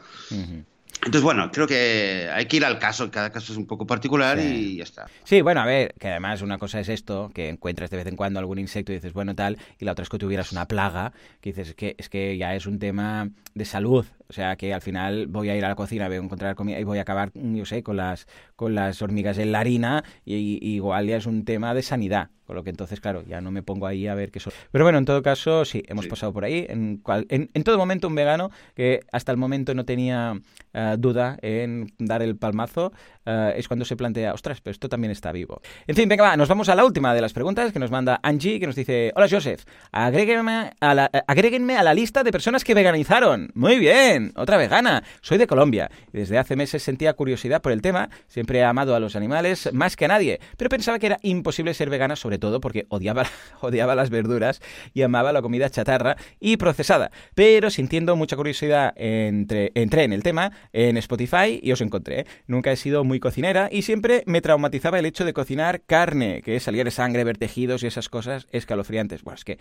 Entonces, bueno, creo que hay que ir al caso, cada caso es un poco particular y ya está. Sí, bueno, a ver, que además una cosa es esto, que encuentras de vez en cuando algún insecto y dices, bueno, tal, y la otra es que tuvieras una plaga, que dices, es que, es que ya es un tema de salud O sea que al final voy a ir a la cocina, voy a encontrar comida y voy a acabar, yo sé, con las, con las hormigas en la harina y, igual ya es un tema de sanidad. Con lo que entonces, claro, ya no me pongo ahí a ver qué son. Pero bueno, en todo caso, sí, hemos pasado por ahí. En, cual, en, todo momento, un vegano que hasta el momento no tenía eh, duda en dar el palmazo, eh, es cuando se plantea, ostras, pero esto también está vivo. En fin, venga, va, nos vamos a la última de las preguntas que nos manda Angie, que nos dice, hola Joseph, agréguenme a la, eh, a la lista de personas que veganizaron. Muy bien, otra vegana. Soy de Colombia desde hace meses sentía curiosidad por el tema. Siempre he amado a los animales más que a nadie, pero pensaba que era imposible ser vegana sobre todo porque odiaba, odiaba las verduras y amaba la comida chatarra y procesada. Pero sintiendo mucha curiosidad, entre, entré en el tema en Spotify y os encontré. Nunca he sido muy cocinera y siempre me traumatizaba el hecho de cocinar carne, que es salir de sangre, ver tejidos y esas cosas escalofriantes. Bueno, es que,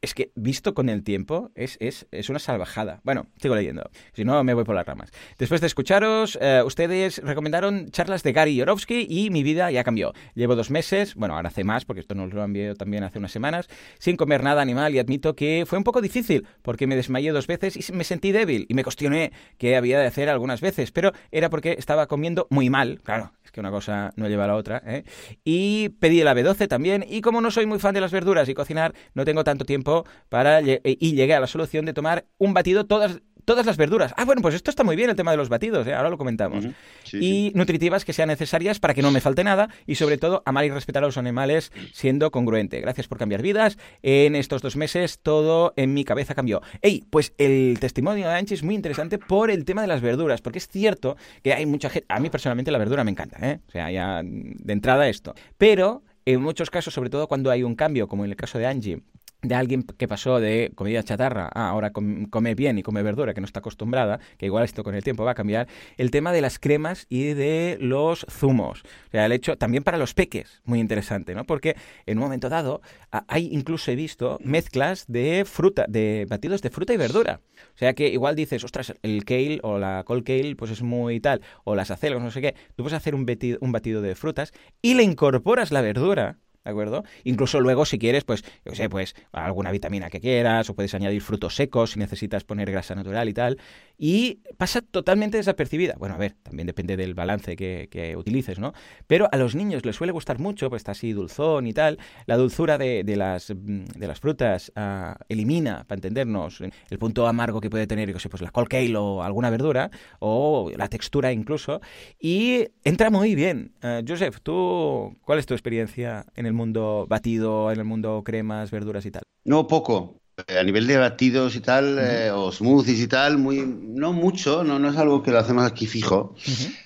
es que visto con el tiempo es, es, es una salvajada. Bueno, sigo leyendo. Si no, me voy por las ramas. Después de escucharos, eh, ustedes recomendaron charlas de Gary Yorovsky y mi vida ya cambió. Llevo dos meses, bueno, ahora hace más, porque esto nos lo envié también hace unas semanas, sin comer nada animal y admito que fue un poco difícil porque me desmayé dos veces y me sentí débil y me cuestioné qué había de hacer algunas veces, pero era porque estaba comiendo muy mal, claro, es que una cosa no lleva a la otra, ¿eh? y pedí el AB12 también y como no soy muy fan de las verduras y cocinar, no tengo tanto tiempo para y llegué a la solución de tomar un batido todas todas las verduras. Ah, bueno, pues esto está muy bien el tema de los batidos, ¿eh? ahora lo comentamos. y nutritivas que sean necesarias para que no me falte nada y sobre todo amar y respetar a los animales siendo congruente. Gracias por cambiar vidas. En estos dos meses todo en mi cabeza cambió. Ey, pues el testimonio de Anchi es muy interesante por el tema de las verduras, porque es cierto que hay mucha gente, a mí personalmente la verdura me encanta, ¿eh? O sea, ya de entrada esto. Pero en muchos casos, sobre todo cuando hay un cambio, como en el caso de Angie, de alguien que pasó de comida chatarra a ahora come bien y come verdura, que no está acostumbrada, que igual esto con el tiempo va a cambiar, el tema de las cremas y de los zumos. O sea, el hecho también para los peques, muy interesante, ¿no? Porque en un momento dado hay incluso he visto mezclas de fruta, de batidos de fruta y verdura. O sea que igual dices, ostras, el kale o la col kale pues es muy tal, o las acelgas, no sé qué, tú puedes hacer un un batido de frutas y le incorporas la verdura ¿de acuerdo? Incluso luego, si quieres, pues, yo sé, pues alguna vitamina que quieras, o puedes añadir frutos secos si necesitas poner grasa natural y tal, y pasa totalmente desapercibida. Bueno, a ver, también depende del balance que, utilices, ¿no? Pero a los niños les suele gustar mucho, pues está así dulzón y tal, la dulzura de, las, de las frutas ah, elimina, para entendernos, el punto amargo que puede tener, yo sé, pues la col o alguna verdura, o la textura incluso, y entra muy bien. Uh, Joseph, ¿tú cuál es tu experiencia en el mundo batido, en el mundo cremas, verduras y tal? No, poco. Eh, a nivel de batidos y tal, eh, o smoothies y tal, muy, no mucho, no, no es algo que lo hacemos aquí fijo.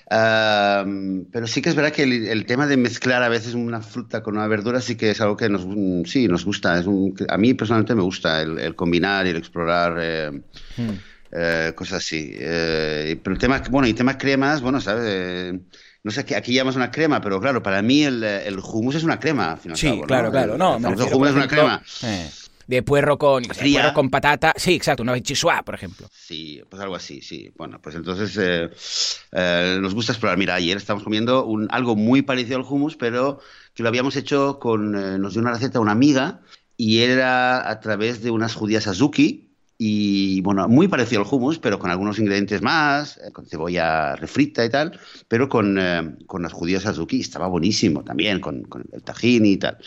pero sí que es verdad que el, tema de mezclar a veces una fruta con una verdura sí que es algo que nos, sí, nos gusta. Es a mí personalmente me gusta el, combinar y el explorar. Eh, cosas así. pero el tema, bueno, y temas cremas, bueno, ¿sabes? No sé, aquí llamamos una crema, pero claro, para mí el, el hummus es una crema, al final. Sí, claro, claro. No, el, hummus es una crema. Eh, de puerro con, puerro con patata. Sí, exacto, una chisua, por ejemplo. Sí, pues algo así, sí. Bueno, pues entonces eh, eh, nos gusta explorar. Mira, ayer estamos comiendo un, algo muy parecido al hummus, pero que lo habíamos hecho con. nos dio una receta una amiga y era a través de unas judías azuki y bueno, muy parecido al hummus, pero con algunos ingredientes más, eh, con cebolla refrita y tal, pero con, eh, con las judías azuki, estaba buenísimo también, con, con el tajín y tal.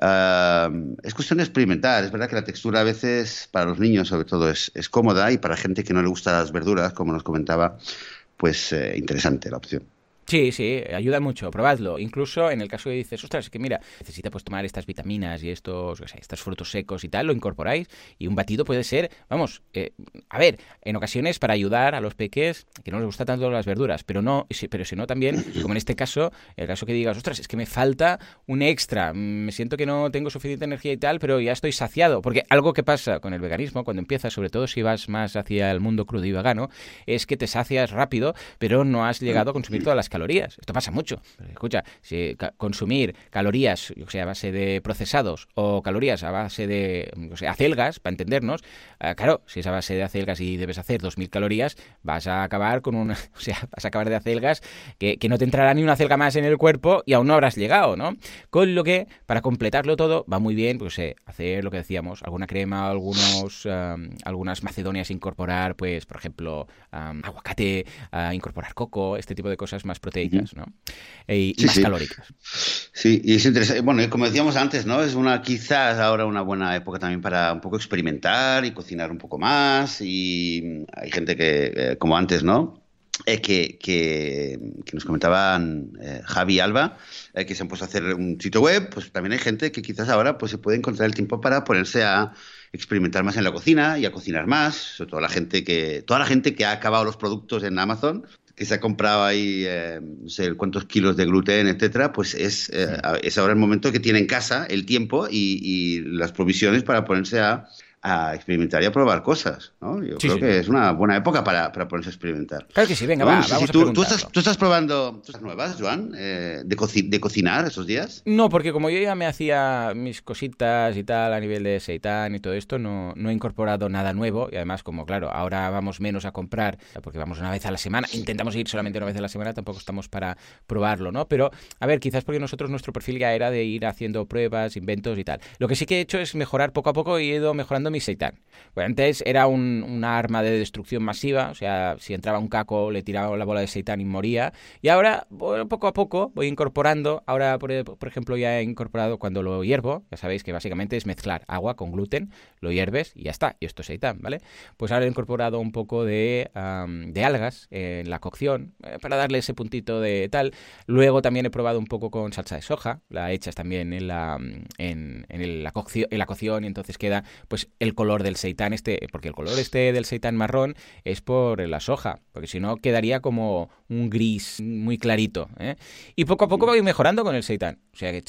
Uh, es cuestión de experimentar. Es verdad que la textura a veces para los niños sobre todo es, es cómoda y para gente que no le gusta las verduras, como nos comentaba, pues eh, interesante la opción. Sí, sí, ayuda mucho, probadlo. Incluso en el caso que dices, ostras, es que mira, necesita pues tomar estas vitaminas y estos, frutos secos y tal, lo incorporáis y un batido puede ser, vamos, eh, a ver, en ocasiones para ayudar a los peques que no les gusta tanto las verduras, pero no, pero si no también, como en este caso, el caso que digas, ostras, es que me falta un extra, me siento que no tengo suficiente energía y tal, pero ya estoy saciado, porque algo que pasa con el veganismo cuando empiezas, sobre todo si vas más hacia el mundo crudo y vegano, es que te sacias rápido, pero no has llegado a consumir todas las calorías calorías. Esto pasa mucho. Escucha, si consumir calorías, yo sea, a base de procesados o calorías a base de o sea, acelgas, para entendernos, eh, claro, si es a base de acelgas y debes hacer 2.000 calorías, vas a acabar con una, o sea, vas a acabar de acelgas que, que no te entrará ni una acelga más en el cuerpo y aún no habrás llegado, ¿no? Con lo que, para completarlo todo, va muy bien, pues eh, hacer lo que decíamos, alguna crema, algunos, algunas macedonias incorporar, pues, por ejemplo, aguacate, incorporar coco, este tipo de cosas más proteicas, ¿no? Y, más calóricas. Sí, y es interesante. Bueno, como decíamos antes, ¿no? Es una quizás ahora una buena época también para un poco experimentar y cocinar un poco más. Y hay gente que, eh, como antes, ¿no? Eh, que, que, nos comentaban eh, Javi y Alba, que se han puesto a hacer un sitio web, pues también hay gente que quizás ahora pues, se puede encontrar el tiempo para ponerse a experimentar más en la cocina y a cocinar más, sobre todo la gente que, toda la gente que ha acabado los productos en Amazon, que se ha comprado ahí eh, no sé cuántos kilos de gluten, etcétera, pues es, eh, es ahora el momento que tiene en casa el tiempo y las provisiones para ponerse a, a experimentar y a probar cosas, ¿no? Yo creo que es una buena época para, para, ponerse a experimentar. Claro que sí, venga, va, vamos tú, a tú, estás, ¿Tú estás probando cosas nuevas, Joan, eh, de, de, cocinar esos días? No, porque como yo ya me hacía mis cositas y tal a nivel de seitán y todo esto, no, no he incorporado nada nuevo y además como, claro, ahora vamos menos a comprar porque vamos una vez a la semana, intentamos ir solamente una vez a la semana, tampoco estamos para probarlo, ¿no? Pero, a ver, quizás porque nosotros nuestro perfil ya era de ir haciendo pruebas, inventos y tal. Lo que sí que he hecho es mejorar poco a poco y he ido mejorando mi seitan. Bueno, antes era un, una arma de destrucción masiva, o sea, si entraba un caco le tiraba la bola de seitan y moría. Y ahora, poco a poco, voy incorporando. Ahora, por, ejemplo, ya he incorporado cuando lo hiervo, ya sabéis que básicamente es mezclar agua con gluten, lo hierves y ya está. Y esto es seitan, ¿vale? Pues ahora he incorporado un poco de, algas en la cocción eh, para darle ese puntito de tal. Luego también he probado un poco con salsa de soja, la echas también en la, en, en la, cocción, en la cocción y entonces queda pues el color del seitán este, porque el color este del seitán marrón es por la soja, porque si no quedaría como un gris muy clarito. ¿eh? Y poco a poco voy mejorando con el seitán. O sea que,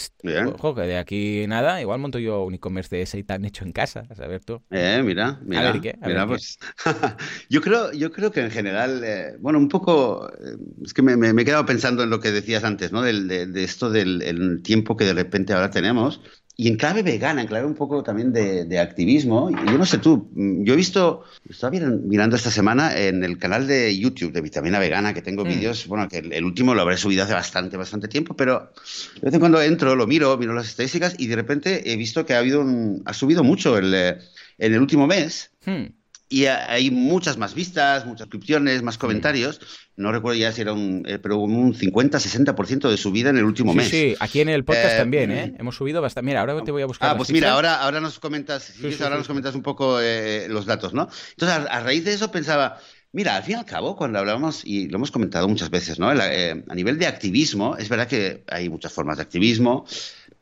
ojo, que de aquí nada, igual monto yo un e-commerce de seitán hecho en casa, a saber tú. Eh, mira, mira. A ver qué. mira, pues. yo, creo, yo creo que en general, eh, bueno, un poco, eh, es que me, me, he quedado pensando en lo que decías antes, ¿no? Del, de, de, esto del tiempo que de repente ahora tenemos y en clave vegana, en clave un poco también de, activismo. Yo no sé tú, yo he visto, estaba mirando esta semana en el canal de YouTube de Vitamina Vegana, que tengo mm. vídeos, bueno, que el, último lo habré subido hace bastante, bastante tiempo, pero de vez en cuando entro, lo miro, miro las estadísticas y de repente he visto que ha, habido ha subido mucho el, eh, en el último mes. Hmm y hay muchas más vistas, muchas suscripciones, más comentarios. No recuerdo ya si era un, eh, pero un 50-60% de subida en el último mes. Sí, aquí en el podcast eh, también, ¿eh? mm. Hemos subido bastante. Mira, ahora te voy a buscar. Ah, pues mira, ahora, ahora nos comentas, ahora nos comentas un poco eh, los datos, ¿no? Entonces, a, raíz de eso pensaba, Mira, al fin y al cabo, cuando hablamos, y lo hemos comentado muchas veces, ¿no? a nivel de activismo, es verdad que hay muchas formas de activismo,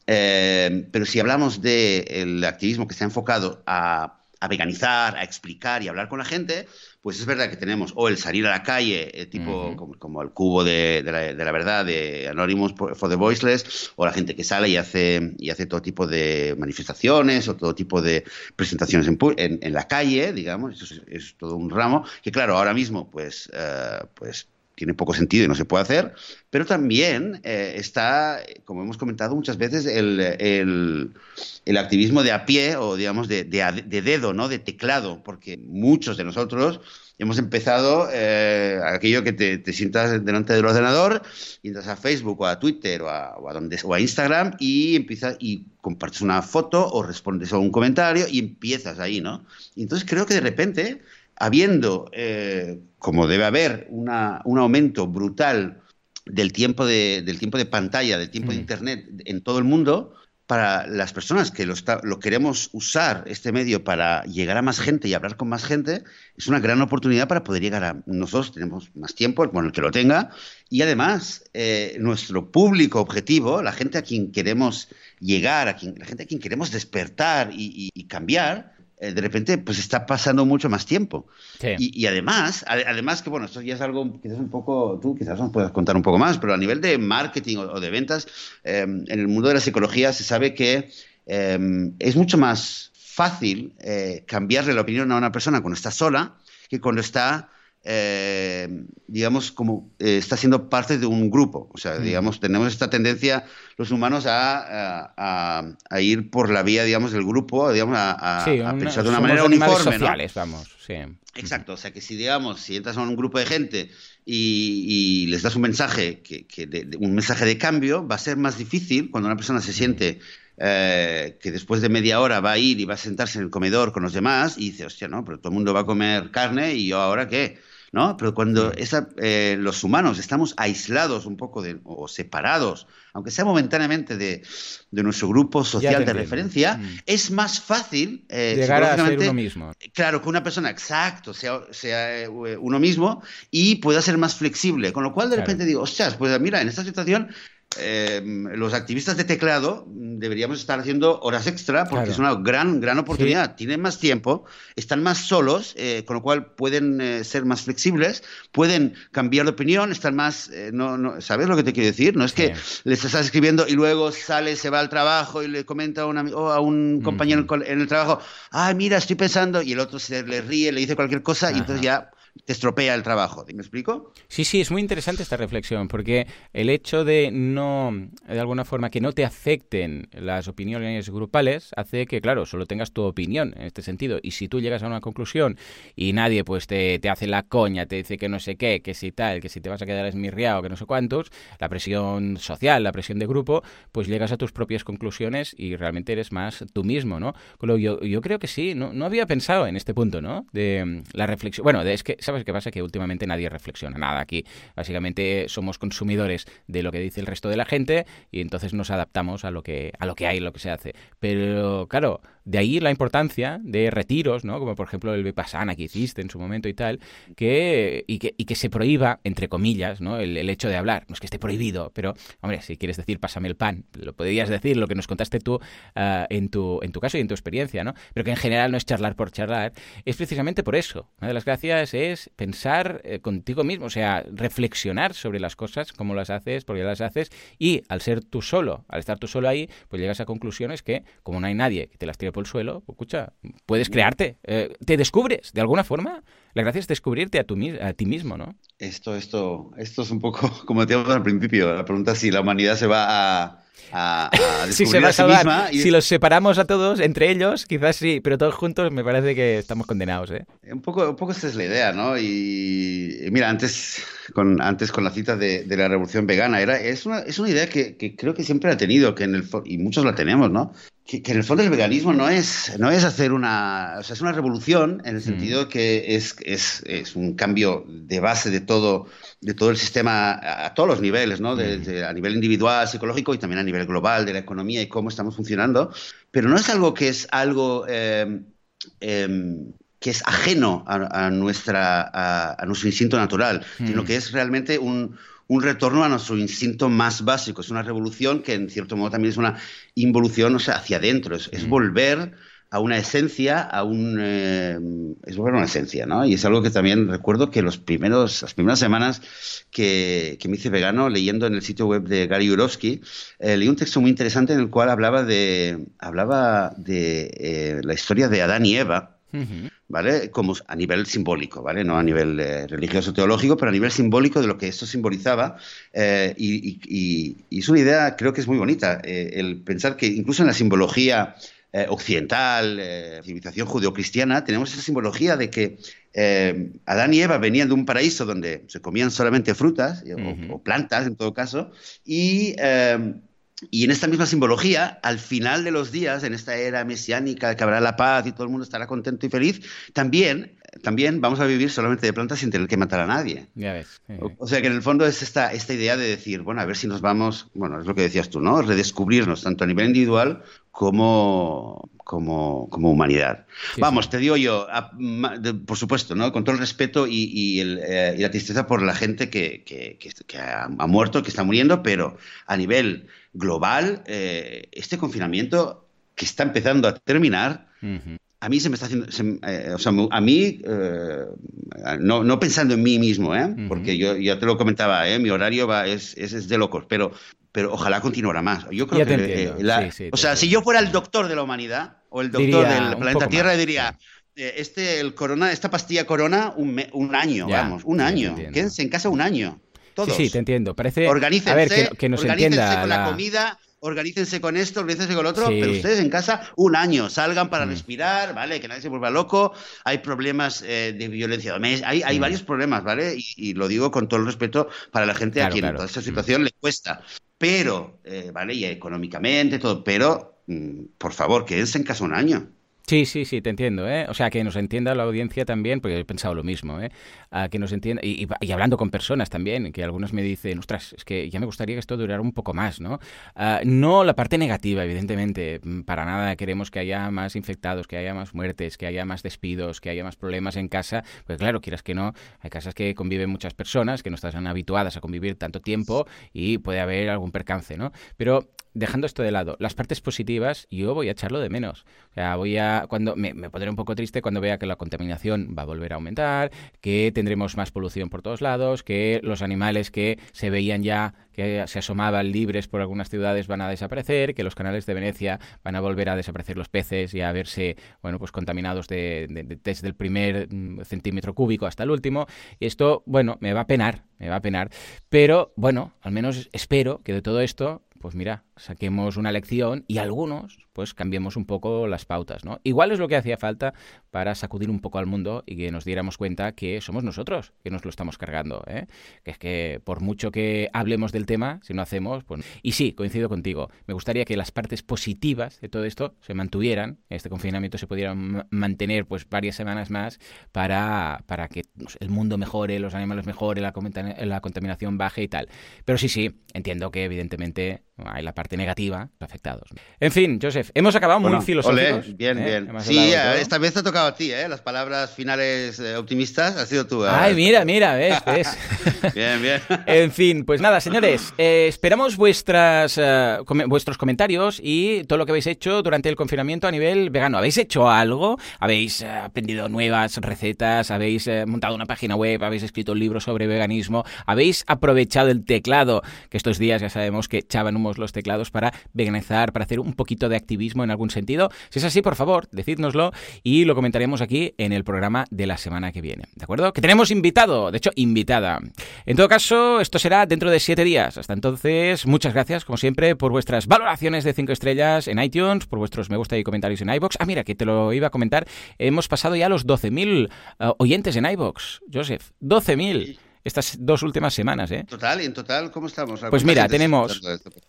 pero si hablamos del activismo que ha enfocado a a veganizar, a explicar y hablar con la gente, pues es verdad que tenemos o el salir a la calle, eh, tipo como, el cubo de, la, verdad de Anonymous for the Voiceless, o la gente que sale y hace, y hace todo tipo de manifestaciones o todo tipo de presentaciones en, en, la calle, digamos, eso es, todo un ramo, que claro, ahora mismo pues, eh, pues tiene poco sentido y no se puede hacer, pero también eh, está, como hemos comentado muchas veces, el, activismo de a pie o digamos de, de, dedo, ¿no? de teclado, porque muchos de nosotros hemos empezado eh, aquello que te, sientas delante del ordenador entras a Facebook o a Twitter o a, Instagram y empiezas y compartes una foto o respondes a un comentario y empiezas ahí, ¿no? Entonces creo que de repente habiendo, eh, como debe haber, una, un aumento brutal del tiempo de, del tiempo de pantalla, del tiempo de mm. Internet en todo el mundo, para las personas que lo, lo, queremos usar, este medio, para llegar a más gente y hablar con más gente, es una gran oportunidad para poder llegar a... Nosotros tenemos más tiempo, bueno, el que lo tenga, y además eh, nuestro público objetivo, la gente a quien queremos llegar, a quien, la gente a quien queremos despertar y cambiar, eh, de repente pues está pasando mucho más tiempo. Y, además, además que bueno, esto ya es algo quizás un poco, tú quizás nos puedas contar un poco más, pero a nivel de marketing o, de ventas, em, en el mundo de la psicología se sabe que em, es mucho más fácil eh, cambiarle la opinión a una persona cuando está sola que cuando está eh, digamos, como eh, está siendo parte de un grupo. O sea, digamos, tenemos esta tendencia los humanos a, ir por la vía, digamos, del grupo, digamos, a, pensar de una manera uniforme. Sociales, vamos, sí. Exacto, o sea, que si, digamos, si entras a un grupo de gente y, les das un mensaje, que, un mensaje de cambio, va a ser más difícil cuando una persona se siente eh, que después de media hora va a ir y va a sentarse en el comedor con los demás y dice, hostia, no, pero todo el mundo va a comer carne y yo ahora qué. ¿No? Pero cuando esa, eh, los humanos estamos aislados un poco de, o separados, aunque sea momentáneamente de, nuestro grupo social de referencia, mm. es más fácil eh, llegar a ser uno mismo. Claro, que una persona exacto sea, sea eh, uno mismo y pueda ser más flexible. Con lo cual de repente digo, ostras, pues mira, en esta situación Em, los activistas de teclado deberíamos estar haciendo horas extra porque es una gran, gran oportunidad. Tienen más tiempo, están más solos, eh, con lo cual pueden eh, ser más flexibles, pueden cambiar de opinión, están más. Eh, no, no, ¿Sabes lo que te quiero decir? No es que les estás escribiendo y luego sale, se va al trabajo y le comenta a, a un compañero en el trabajo, ah, mira, estoy pensando, y el otro se le ríe, le dice cualquier cosa y entonces ya te estropea el trabajo. ¿Me explico? Sí, sí, es muy interesante esta reflexión, porque el hecho de no, de alguna forma, que no te afecten las opiniones grupales, hace que, claro, solo tengas tu opinión en este sentido. Y si tú llegas a una conclusión y nadie pues te, te hace la coña, te dice que no sé qué, que si tal, que si te vas a quedar esmirriado, que no sé cuántos, la presión social, la presión de grupo, pues llegas a tus propias conclusiones y realmente eres más tú mismo, ¿no? yo, yo creo que sí, no, no había pensado en este punto, ¿no? De mm, la reflexión. Bueno, de, es que ¿sabes qué pasa? Que últimamente nadie reflexiona nada aquí. Básicamente somos consumidores de lo que dice el resto de la gente y entonces nos adaptamos a lo que, a lo que hay, lo que se hace. Pero claro, de ahí la importancia de retiros, ¿no? Como por ejemplo el Vipassana que hiciste en su momento y tal, que, y, que, y que se prohíba, entre comillas, ¿no? El, hecho de hablar. No es que esté prohibido, pero, hombre, si quieres decir pásame el pan, lo podrías decir, lo que nos contaste tú ah, en, tu, en tu caso y en tu experiencia, ¿no? Pero que en general no es charlar por charlar, es precisamente por eso. Una de las gracias es pensar eh, contigo mismo, o sea, reflexionar sobre las cosas, cómo las haces, por qué las haces, y al ser tú solo, al estar tú solo ahí, pues llegas a conclusiones que, como no hay nadie que te las tire por el suelo, escucha, puedes crearte, eh, te descubres de alguna forma. La gracia es descubrirte a, tu, a ti mismo, ¿no? Esto, esto, esto es un poco como te al principio. La pregunta es si la humanidad se va a, a, si se va a, salvar. Si los separamos a todos, entre ellos, quizás sí, pero todos juntos me parece que estamos condenados. ¿eh? Un, poco, un poco esa es la idea, ¿no? Y, mira, antes con, antes con la cita de, la revolución vegana, era, es, una, es una idea que, que, creo que siempre ha tenido, que en el, y muchos la tenemos, ¿no? que, en el fondo el veganismo no es, no es hacer una, o sea, es una revolución en el mm. sentido que es, es, es, un cambio de base de todo, de todo el sistema a, todos los niveles, ¿no? Mm. a nivel individual, psicológico y también a nivel global de la economía y cómo estamos funcionando, pero no es algo que es algo eh, em, que es ajeno a, nuestra, a, nuestro instinto natural, sino mm. que es realmente un, un retorno a nuestro instinto más básico. Es una revolución que en cierto modo también es una involución o sea, hacia adentro, es, mm. volver a una esencia, a un eh, es una esencia, ¿no? Y es algo que también recuerdo que los primeros, las primeras semanas que, me hice vegano, leyendo en el sitio web de Gary Urowski, eh, leí un texto muy interesante en el cual hablaba de, hablaba de eh, la historia de Adán y Eva, ¿vale? Como a nivel simbólico, ¿vale? No a nivel eh, religioso teológico, pero a nivel simbólico de lo que esto simbolizaba. Eh, y, es una idea, creo que es muy bonita, eh, el pensar que incluso en la simbología occidental, civilización judeocristiana, tenemos esa simbología de que Adán y Eva venían de un paraíso donde se comían solamente frutas, o, o, plantas en todo caso, y y en esta misma simbología, al final de los días, en esta era mesiánica que habrá la paz y todo el mundo estará contento y feliz, también, también vamos a vivir solamente de plantas sin tener que matar a nadie. Ya ves. O, sea que en el fondo es esta, esta idea de decir, bueno, a ver si nos vamos, bueno, es lo que decías tú, ¿no? Redescubrirnos tanto a nivel individual como, como, como humanidad. Vamos, te digo yo, por supuesto, ¿no? con todo el respeto y, y, el, eh, y la tristeza por la gente que, que, que, ha, muerto, que está muriendo, pero a nivel global, eh, este confinamiento que está empezando a terminar, a mí se me está haciendo, eh, o sea, a mí, eh, no, no, pensando en mí mismo, ¿eh? porque yo ya te lo comentaba, ¿eh? mi horario va, es, es, de locos, pero, pero ojalá continuara más. Yo creo que, o sea, si yo fuera el doctor de la humanidad o el doctor del planeta Tierra, diría, eh, este, el corona, esta pastilla corona un, un año, vamos, un año. Quédense en casa un año. Todos. Sí, sí, te entiendo. Parece. Organícense, a ver, que, nos entienda con la... comida, organícense con esto, organícense con lo otro, pero ustedes en casa un año, salgan para mm. respirar, ¿vale? Que nadie se vuelva loco. Hay problemas eh, de violencia doméstica, hay, hay varios problemas, ¿vale? Y, lo digo con todo el respeto para la gente a quien en toda esta situación le cuesta. Pero, eh, ¿vale? Y económicamente, todo, pero, mm, por favor, quédense en casa un año. Sí, sí, sí, te entiendo, ¿eh? O sea, que nos entienda la audiencia también, porque he pensado lo mismo, ¿eh? que nos entienda, y, hablando con personas también, que algunos me dicen, ostras, es que ya me gustaría que esto durara un poco más, ¿no? Ah, no la parte negativa, evidentemente, mm, para nada queremos que haya más infectados, que haya más muertes, que haya más despidos, que haya más problemas en casa, pues claro, quieras que no, hay casas que conviven muchas personas, que no están habituadas a convivir tanto tiempo y puede haber algún percance, ¿no? Pero dejando esto de lado, las partes positivas, yo voy a echarlo de menos. O sea, voy a, cuando me, pondré un poco triste cuando vea que la contaminación va a volver a aumentar, que tendremos más polución por todos lados, que los animales que se veían ya, que se asomaban libres por algunas ciudades van a desaparecer, que los canales de Venecia van a volver a desaparecer los peces y a verse, bueno, pues contaminados de, desde el primer mm, centímetro cúbico hasta el último. Y esto, bueno, me va a penar, me va a penar. Pero, bueno, al menos espero que de todo esto pues mira, saquemos una lección y algunos, pues cambiemos un poco las pautas, ¿no? Igual es lo que hacía falta para sacudir un poco al mundo y que nos diéramos cuenta que somos nosotros que nos lo estamos cargando, ¿eh? Que es que por mucho que hablemos del tema, si no hacemos, pues... Y sí, coincido contigo, me gustaría que las partes positivas de todo esto se mantuvieran, este confinamiento se pudiera mantener pues varias semanas más para, para que el mundo mejore, los animales mejore, la, la contaminación baje y tal. Pero sí, sí, entiendo que evidentemente hay la parte negativa, los afectados. En fin, Joseph, hemos acabado muy filosóficos. bien, ¿eh? bien. Sí, esta vez te ha tocado a ti, ¿eh? Las palabras finales eh, optimistas has sido tú. ¿eh? Ay, mira, mira, ves, ves. bien, bien. en fin, pues nada, señores, esperamos vuestras, vuestros comentarios y todo lo que habéis hecho durante el confinamiento a nivel vegano. ¿Habéis hecho algo? ¿Habéis aprendido nuevas recetas? ¿Habéis montado una página web? ¿Habéis escrito un libro sobre veganismo? ¿Habéis aprovechado el teclado? Que estos días ya sabemos que echaban un los teclados para veganizar, para hacer un poquito de activismo en algún sentido. Si es así, por favor, decídnoslo y lo comentaremos aquí en el programa de la semana que viene. ¿De acuerdo? Que tenemos invitado, de hecho, invitada. En todo caso, esto será dentro de siete días. Hasta entonces, muchas gracias, como siempre, por vuestras valoraciones de cinco estrellas en iTunes, por vuestros me gusta y comentarios en iBox. Ah, mira, que te lo iba a comentar. Hemos pasado ya los 12.000 uh, oyentes en iBox, Joseph. 12.000 estas dos últimas semanas, ¿eh? Total, y en total, ¿cómo estamos? Pues mira, tenemos...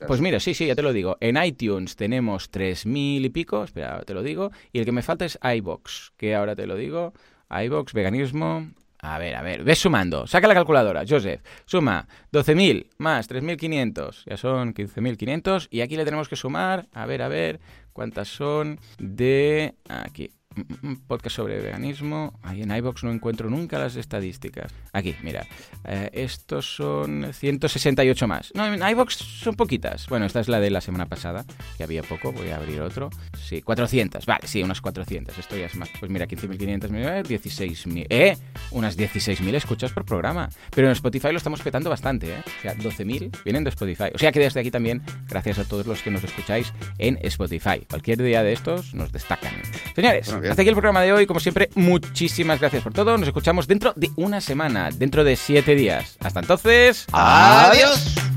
Pues mira, sí, sí, ya te lo digo. En iTunes tenemos 3.000 y pico, espera, te lo digo. Y el que me falta es iBox, que ahora te lo digo. iBox, veganismo... A ver, a ver, ves sumando. Saca la calculadora, Joseph. Suma 12.000 más 3.500, ya son 15.500. Y aquí le tenemos que sumar, a ver, a ver, cuántas son de... Aquí, podcast sobre veganismo. Ahí en iBox no encuentro nunca las estadísticas. Aquí, mira. Eh, estos son 168 más. No, en iBox son poquitas. Bueno, esta es la de la semana pasada, que había poco. Voy a abrir otro. Sí, 400. Vale, sí, unas 400. Esto ya es más. Pues mira, 15.500, 16.000. ¿Eh? Unas 16.000 escuchas por programa. Pero en Spotify lo estamos petando bastante, ¿eh? O sea, 12.000 vienen de Spotify. O sea que desde aquí también, gracias a todos los que nos escucháis en Spotify. Cualquier día de estos nos destacan. Señores, hasta aquí el programa de hoy. Como siempre, muchísimas gracias por todo. Nos escuchamos dentro de una semana, dentro de siete días. Hasta entonces. Adiós.